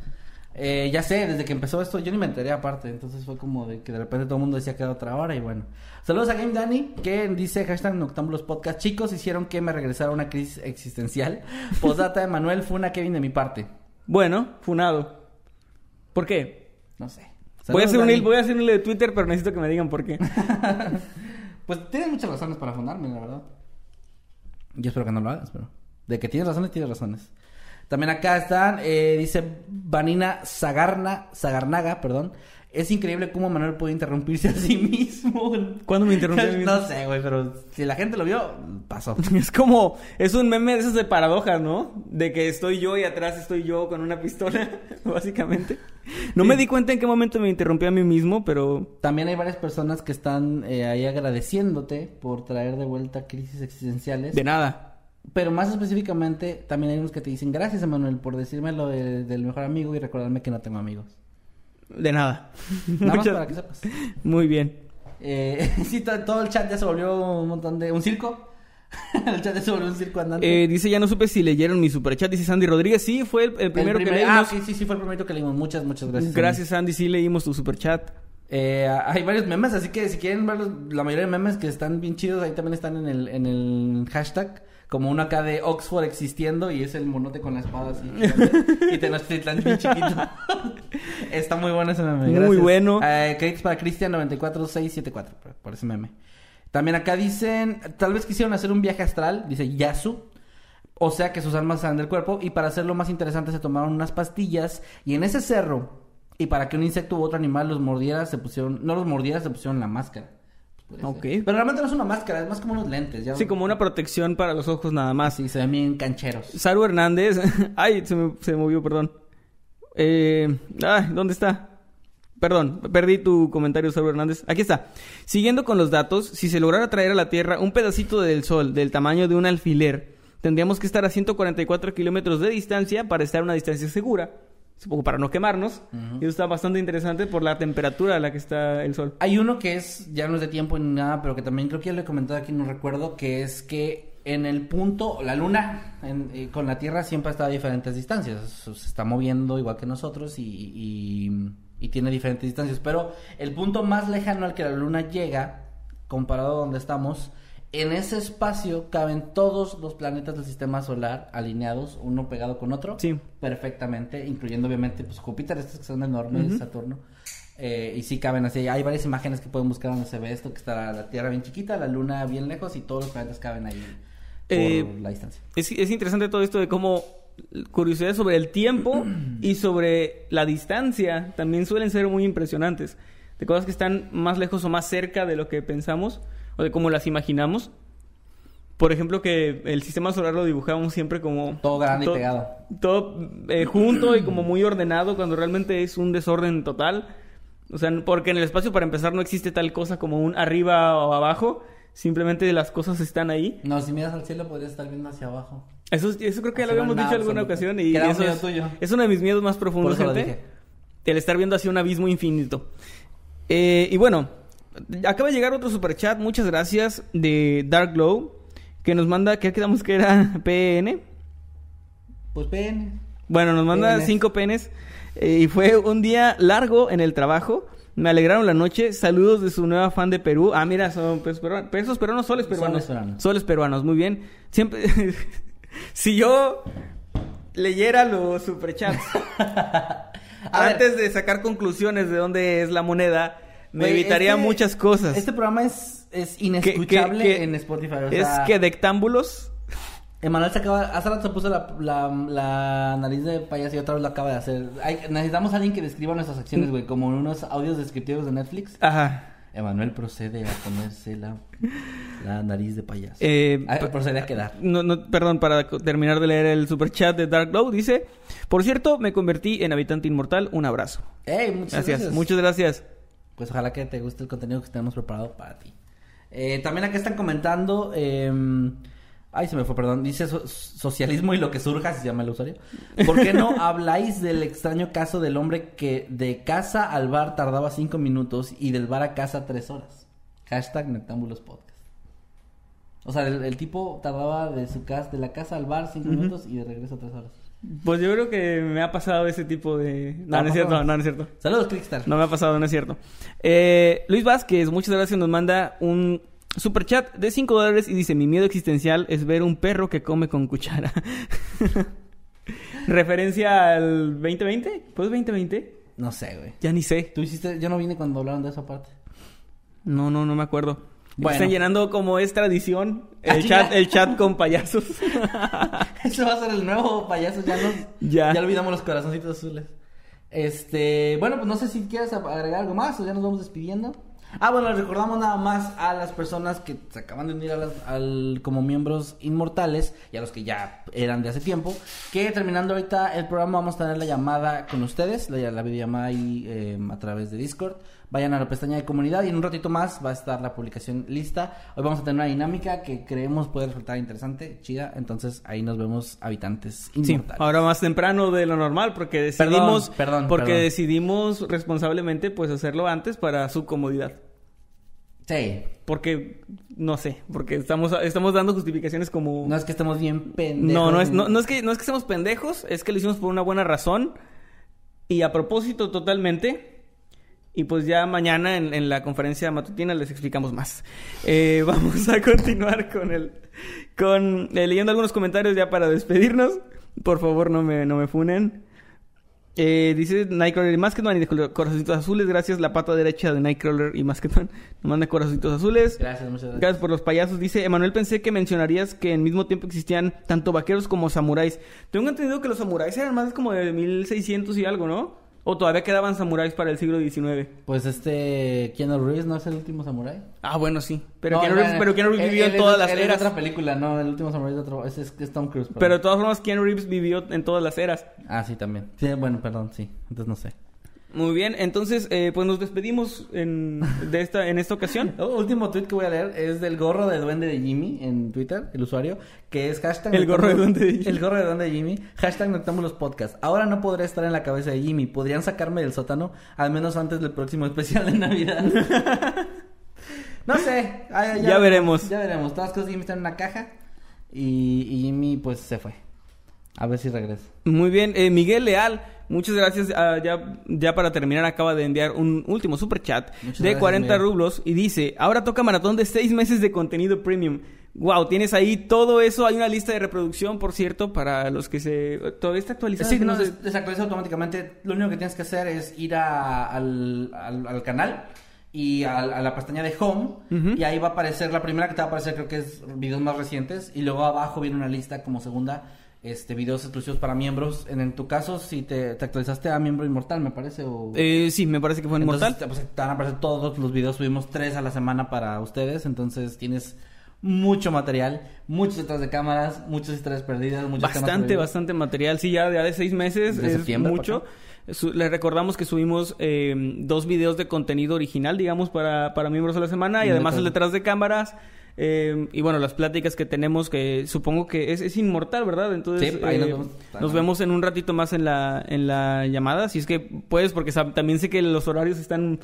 Eh, ya sé, desde que empezó esto, yo ni me enteré aparte. Entonces fue como de que de repente todo el mundo decía que era otra hora y bueno. Saludos a Game Danny, que dice hashtag Noctámbulos Podcast. Chicos, hicieron que me regresara una crisis existencial. Postdata de Manuel fue una Kevin de mi parte. Bueno, funado. ¿Por qué? No sé. Voy a, hacer un voy a hacer un de Twitter, pero necesito que me digan por qué. Pues tienes muchas razones para fundarme, la verdad. Yo espero que no lo hagas, pero. De que tienes razones, tienes razones. También acá están, eh, dice Vanina Zagarna, Zagarnaga, perdón. Es increíble cómo Manuel puede interrumpirse a sí mismo. ¿Cuándo me interrumpí a mí mismo? No sé, güey, pero si la gente lo vio, pasó. Es como, es un meme de esos de paradojas, ¿no? De que estoy yo y atrás estoy yo con una pistola, básicamente. No me di cuenta en qué momento me interrumpí a mí mismo, pero... También hay varias personas que están eh, ahí agradeciéndote por traer de vuelta crisis existenciales. De nada. Pero más específicamente, también hay unos que te dicen gracias, Emanuel, por decirme lo de- del mejor amigo y recordarme que no tengo amigos. De nada. Nada más para que sepas. Muy bien. Eh, sí, to- todo el chat ya se volvió un montón de... ¿Un circo? el chat ya se volvió un circo andante. Eh, dice, ya no supe si leyeron mi superchat, dice Sandy Rodríguez. Sí, fue el, el primero El que leímos. Ah, ok, sí, sí, fue el primero que leímos. Muchas, muchas gracias. Gracias, Sandy, sí leímos tu superchat. Eh, hay varios memes, así que si quieren ver los- la mayoría de memes que están bien chidos, ahí también están en el, en el hashtag. Como uno acá de Oxford existiendo y es el monote con la espada así. y Tenochtitlan bien chiquito. Está muy bueno ese meme. Muy bueno. Eh, créditos para Cristian 94674 por, por ese meme. También acá dicen, tal vez quisieron hacer un viaje astral, dice Yasu. O sea que sus almas salen del cuerpo y para hacerlo más interesante se tomaron unas pastillas y en ese cerro y para que un insecto u otro animal los mordiera se pusieron, no los mordiera se pusieron la máscara. Ser. Ok. Pero realmente no es una máscara, es más como unos lentes. Ya... Sí, como una protección para los ojos nada más. Sí, se ven bien cancheros. Saru Hernández. Ay, se me, se movió, perdón. Eh, ay, ¿dónde está? Perdón, perdí tu comentario, Saru Hernández. Aquí está. Siguiendo con los datos, si se lograra traer a la Tierra un pedacito del Sol del tamaño de un alfiler, tendríamos que estar a 144 kilómetros de distancia para estar a una distancia segura. Supongo para no quemarnos. Y eso está bastante interesante por la temperatura a la que está el Sol. Hay uno que es, ya no es de tiempo ni nada, pero que también creo que ya lo he comentado aquí, no recuerdo, que es que en el punto, la luna en- eh, con la Tierra siempre está a diferentes distancias. Se está moviendo igual que nosotros y, y- y tiene diferentes distancias. Pero el punto más lejano al que la luna llega, comparado a donde estamos, en ese espacio caben todos los planetas del sistema solar alineados, uno pegado con otro. Sí. Perfectamente, incluyendo obviamente pues Júpiter, estos que son enormes, Saturno. Eh, y sí caben así. Hay varias imágenes que pueden buscar donde se ve esto, que está la Tierra bien chiquita, la Luna bien lejos y todos los planetas caben ahí por Eh, la distancia. Es, es interesante todo esto de cómo curiosidades sobre el tiempo y sobre la distancia también suelen ser muy impresionantes. De cosas que están más lejos o más cerca de lo que pensamos o de cómo las imaginamos. Por ejemplo, que el sistema solar lo dibujamos siempre como... Todo grande y to- pegado. Todo eh, junto y como muy ordenado cuando realmente es un desorden total. O sea, porque en el espacio para empezar no existe tal cosa como un arriba o abajo. Simplemente las cosas están ahí. No, si miras al cielo podrías estar viendo hacia abajo. Eso, eso creo que ya lo habíamos dicho alguna ocasión y eso es, tuyo. es uno de mis miedos más profundos, gente. El estar viendo hacia un abismo infinito. Eh, y bueno, acaba de llegar otro superchat, muchas gracias, de Dark Glow, que nos manda, ¿qué quedamos que era? PN. Pues ven. Bueno, nos manda Penes. cinco penes. eh, y fue un día largo en el trabajo. Me alegraron la noche. Saludos de su nueva fan de Perú. Ah, mira, son pesos peruanos. Pesos peruanos, soles peruanos. Soles peruanos. Soles peruanos, muy bien. Siempre. si yo leyera los superchats ver. antes de sacar conclusiones de dónde es la moneda, me evitaría este- muchas cosas. Este programa es, es inescuchable en Spotify. o es sea, que dectámbulos. Emanuel se acaba, hace rato se puso la, la, la nariz de payaso y otra vez lo acaba de hacer. Hay- necesitamos a alguien que describa nuestras acciones, güey, como en unos audios descriptivos de Netflix. Ajá. Emanuel procede a ponerse la, la nariz de payaso. Eh, Ah, procede a quedar. No, no, perdón, para terminar de leer el superchat de Dark Glow, dice: Por cierto, me convertí en habitante inmortal. Un abrazo. Ey, muchas Gracias, gracias. muchas gracias. Pues ojalá que te guste el contenido que tenemos preparado para ti. Eh, también acá están comentando. eh, ay, se me fue, perdón. Dice so- socialismo y lo que surja, si se llama el usuario. ¿Por qué no habláis del extraño caso del hombre que de casa al bar tardaba cinco minutos y del bar a casa tres horas? Hashtag Nectámbulos Podcast. O sea, el, el tipo tardaba de su casa, de la casa al bar cinco minutos y de regreso tres horas. Pues yo creo que me ha pasado ese tipo de. No, no, es cierto, no, no es cierto. Saludos, Crickstar. No me ha pasado, no es cierto. Eh, Luis Vázquez, muchas gracias, nos manda un super chat de 5 dólares y dice: Mi miedo existencial es ver un perro que come con cuchara. Referencia al 2020, ¿pues 2020? No sé, güey. Ya ni sé. Tú hiciste, yo no vine cuando hablaron de esa parte. No, no, no me acuerdo. Bueno. Están llenando como es tradición Ah, el chat, el chat con payasos. Eso va a ser el nuevo payaso, ya nos... Ya. Ya olvidamos los corazoncitos azules. Este, bueno, pues no sé si quieres agregar algo más o ya nos vamos despidiendo. Ah, bueno, recordamos nada más a las personas que se acaban de unir a las, al, como miembros inmortales y a los que ya eran de hace tiempo, que terminando ahorita el programa vamos a tener la llamada con ustedes, la, la videollamada ahí eh, a través de Discord. Vayan a la pestaña de comunidad y en un ratito más va a estar la publicación lista. Hoy vamos a tener una dinámica que creemos puede resultar interesante, chida. Entonces ahí nos vemos habitantes Sí, inmortales. ahora más temprano de lo normal porque decidimos, Perdón, perdón, porque perdón. decidimos responsablemente pues hacerlo antes para su comodidad. Sí. Porque no sé, porque estamos estamos dando justificaciones como No es que estemos bien pendejos. No, no es, no, no es que no es que seamos pendejos, es que lo hicimos por una buena razón y a propósito totalmente. Y pues ya mañana en, en la conferencia matutina les explicamos más. Eh, vamos a continuar con el con eh, leyendo algunos comentarios ya para despedirnos. Por favor, no me no me funen. Eh, dice Nightcrawler y Masketman y de corazoncitos azules. Gracias, la pata derecha de Nightcrawler y Masketman. Nos manda corazoncitos azules. Gracias, muchas gracias. Gracias por los payasos. Dice, Emanuel, pensé que mencionarías que en mismo tiempo existían tanto vaqueros como samuráis. Tengo entendido que los samuráis eran más como de 1600 y algo, ¿no? O todavía quedaban samuráis para el siglo XIX. Pues este Keanu Reeves no es el último samurái. Ah, bueno, sí. Pero No, Keanu Reeves, no. pero Keanu Reeves Él- vivió él en todas las él es eras. otra película, no, el último samurái es de otro, es, es, es Tom Cruise. perdón. Pero de todas formas, Keanu Reeves vivió en todas las eras. Ah, sí, también. Sí, bueno, perdón, sí. Entonces no sé. Muy bien, entonces, eh, pues nos despedimos en, de esta, en esta ocasión. El último tweet que voy a leer es del gorro de duende de Jimmy en Twitter, el usuario, que es hashtag... El gorro de duende de Jimmy. El gorro de duende de Jimmy, hashtag Noctámbulos Podcast. Ahora no podré estar en la cabeza de Jimmy. ¿Podrían sacarme del sótano? Al menos antes del próximo especial de Navidad. no sé. ah, Ya veremos. Ya veremos. Todas las cosas de Jimmy están en una caja. Y, y Jimmy pues se fue. A ver si regresa. Muy bien, eh, Miguel Leal, muchas gracias. Ah, ya, ya para terminar, acaba de enviar un último super chat Muchas de gracias, 40 Miguel. rublos y dice: Ahora toca maratón de 6 meses de contenido premium. Wow, tienes ahí todo eso. Hay una lista de reproducción, por cierto, para los que se. Todavía está actualizada. Sí, no, des- desactualiza automáticamente. Lo único que tienes que hacer es ir a- al, al- al canal y al- a, la pestaña de Home. Ujú. Y ahí va a aparecer, la primera que te va a aparecer creo que es videos más recientes. Y luego abajo viene una lista como segunda, este videos exclusivos para miembros. En, en tu caso, si te, te actualizaste a miembro inmortal, me parece. O... Eh, sí, me parece que fue en Entonces, pues, te van a aparecer todos los videos. Subimos tres a la semana para ustedes. Entonces tienes mucho material, muchos detrás de cámaras, muchas historias perdidas, muchos Bastante, bastante material. Sí, ya de, de seis meses De es mucho. Les recordamos que subimos eh, dos videos de contenido original, digamos, para, para miembros de la semana y Y además el detrás de cámaras. Eh, y bueno, las pláticas que tenemos, que supongo que es, es inmortal, ¿verdad? Entonces, Sí, ahí nos eh, vemos. nos vemos en un ratito más en la, en la llamada. Si es que puedes, porque también sé que los horarios están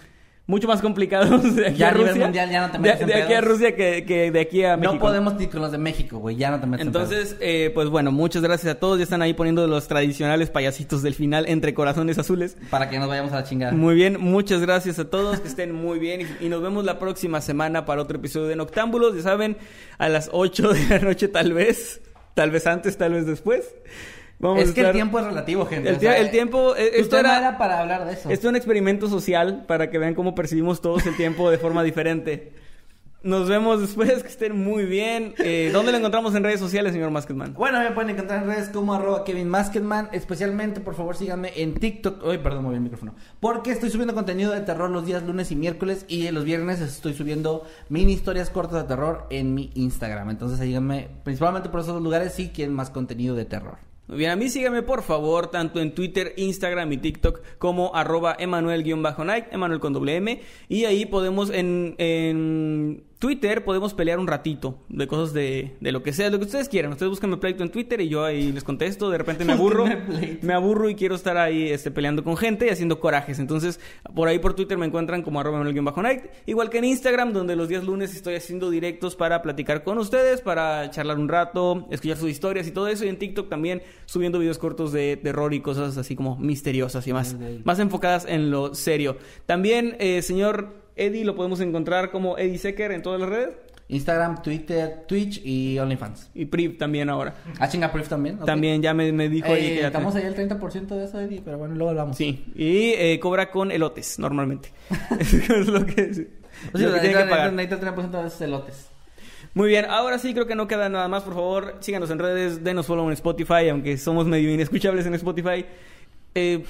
mucho más complicados de aquí Ya a Rusia. mundial ya no te de, metes en de aquí a. Rusia que, que de aquí a México. No podemos ni con los de México, güey. Ya no te metes en. Entonces, eh, pues bueno, muchas gracias a todos. Ya están ahí poniendo los tradicionales payasitos del final entre corazones azules. Para que nos vayamos a la chingada. Muy bien, muchas gracias a todos, que estén muy bien y, y nos vemos la próxima semana para otro episodio de Noctámbulos, ya saben, a las 8 de la noche tal vez, tal vez antes, tal vez después. Vamos es que el tiempo es relativo, gente. El o sea, tie- el tiempo, eh, esto era- para hablar de eso. Esto es un experimento social para que vean cómo percibimos todos el tiempo de forma diferente. Nos vemos después, que estén muy bien. Eh, ¿Dónde lo encontramos en redes sociales, señor Masketman? Bueno, me pueden encontrar en redes como arroba Kevin Masketman. Especialmente, por favor, síganme en TikTok. Uy, perdón, moví el micrófono. Porque estoy subiendo contenido de terror los días lunes y miércoles. Y los viernes estoy subiendo mini historias cortas de terror en mi Instagram. Entonces, síganme principalmente por esos lugares si quieren más contenido de terror. Muy bien, a mí síganme por favor, tanto en Twitter, Instagram y TikTok como arroba Emanuel-Night, Emanuel con doble. Y ahí podemos, en, en Twitter, podemos pelear un ratito de cosas de, de lo que sea, lo que ustedes quieran. Ustedes búsquenme pleito en Twitter y yo ahí les contesto. De repente me aburro, me aburro y quiero estar ahí este, peleando con gente y haciendo corajes. Entonces, por ahí por Twitter me encuentran como arroba Emanuel-Night. Igual que en Instagram, donde los días lunes estoy haciendo directos para platicar con ustedes, para charlar un rato, escuchar sus historias y todo eso. Y en TikTok también subiendo videos cortos de terror y cosas así como misteriosas y más, más enfocadas en lo serio. También, eh, señor Eddie, lo podemos encontrar como Eddie Secker en todas las redes. Instagram, Twitter, Twitch y OnlyFans. Y Priv también ahora. Ah, chinga, Proof también. También ya me, me dijo ahí Eh, que ya estamos ahí el 30% de eso, Eddie, pero bueno, luego hablamos. Sí, y eh, cobra con elotes normalmente. Eso es lo que, O sea, lo que tiene que pagar. necesita el 30% de esos elotes. Muy bien, ahora sí creo que no queda nada más, por favor, síganos en redes, denos follow en Spotify, aunque somos medio inescuchables en Spotify. Eh,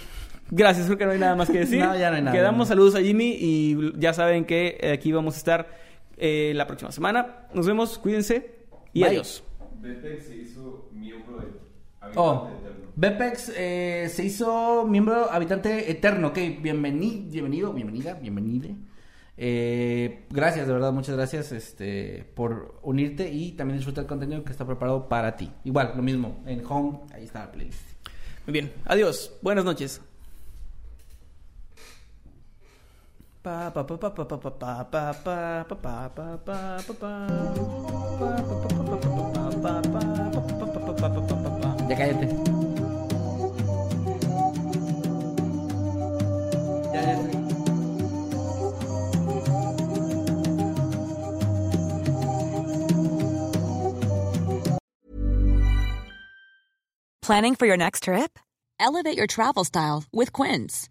Gracias, creo que no hay nada más que decir. No, ya no hay nada. Quedamos saludos a Jimmy y ya saben que aquí vamos a estar eh, la próxima semana. Nos vemos, cuídense y Bye. adiós. Bepex se hizo miembro de Oh, Habitante Eterno. Bepex eh, se hizo miembro habitante eterno. Ok, bienvenido, bienvenido, bienvenida, bienvenide. Eh, gracias, de verdad, muchas gracias este, por unirte y también disfrutar el contenido que está preparado para ti. Igual, lo mismo, en Home, ahí está la playlist. Muy bien, adiós. Buenas noches. Ya cállate. Planning for your next trip? Elevate your travel style with Quince.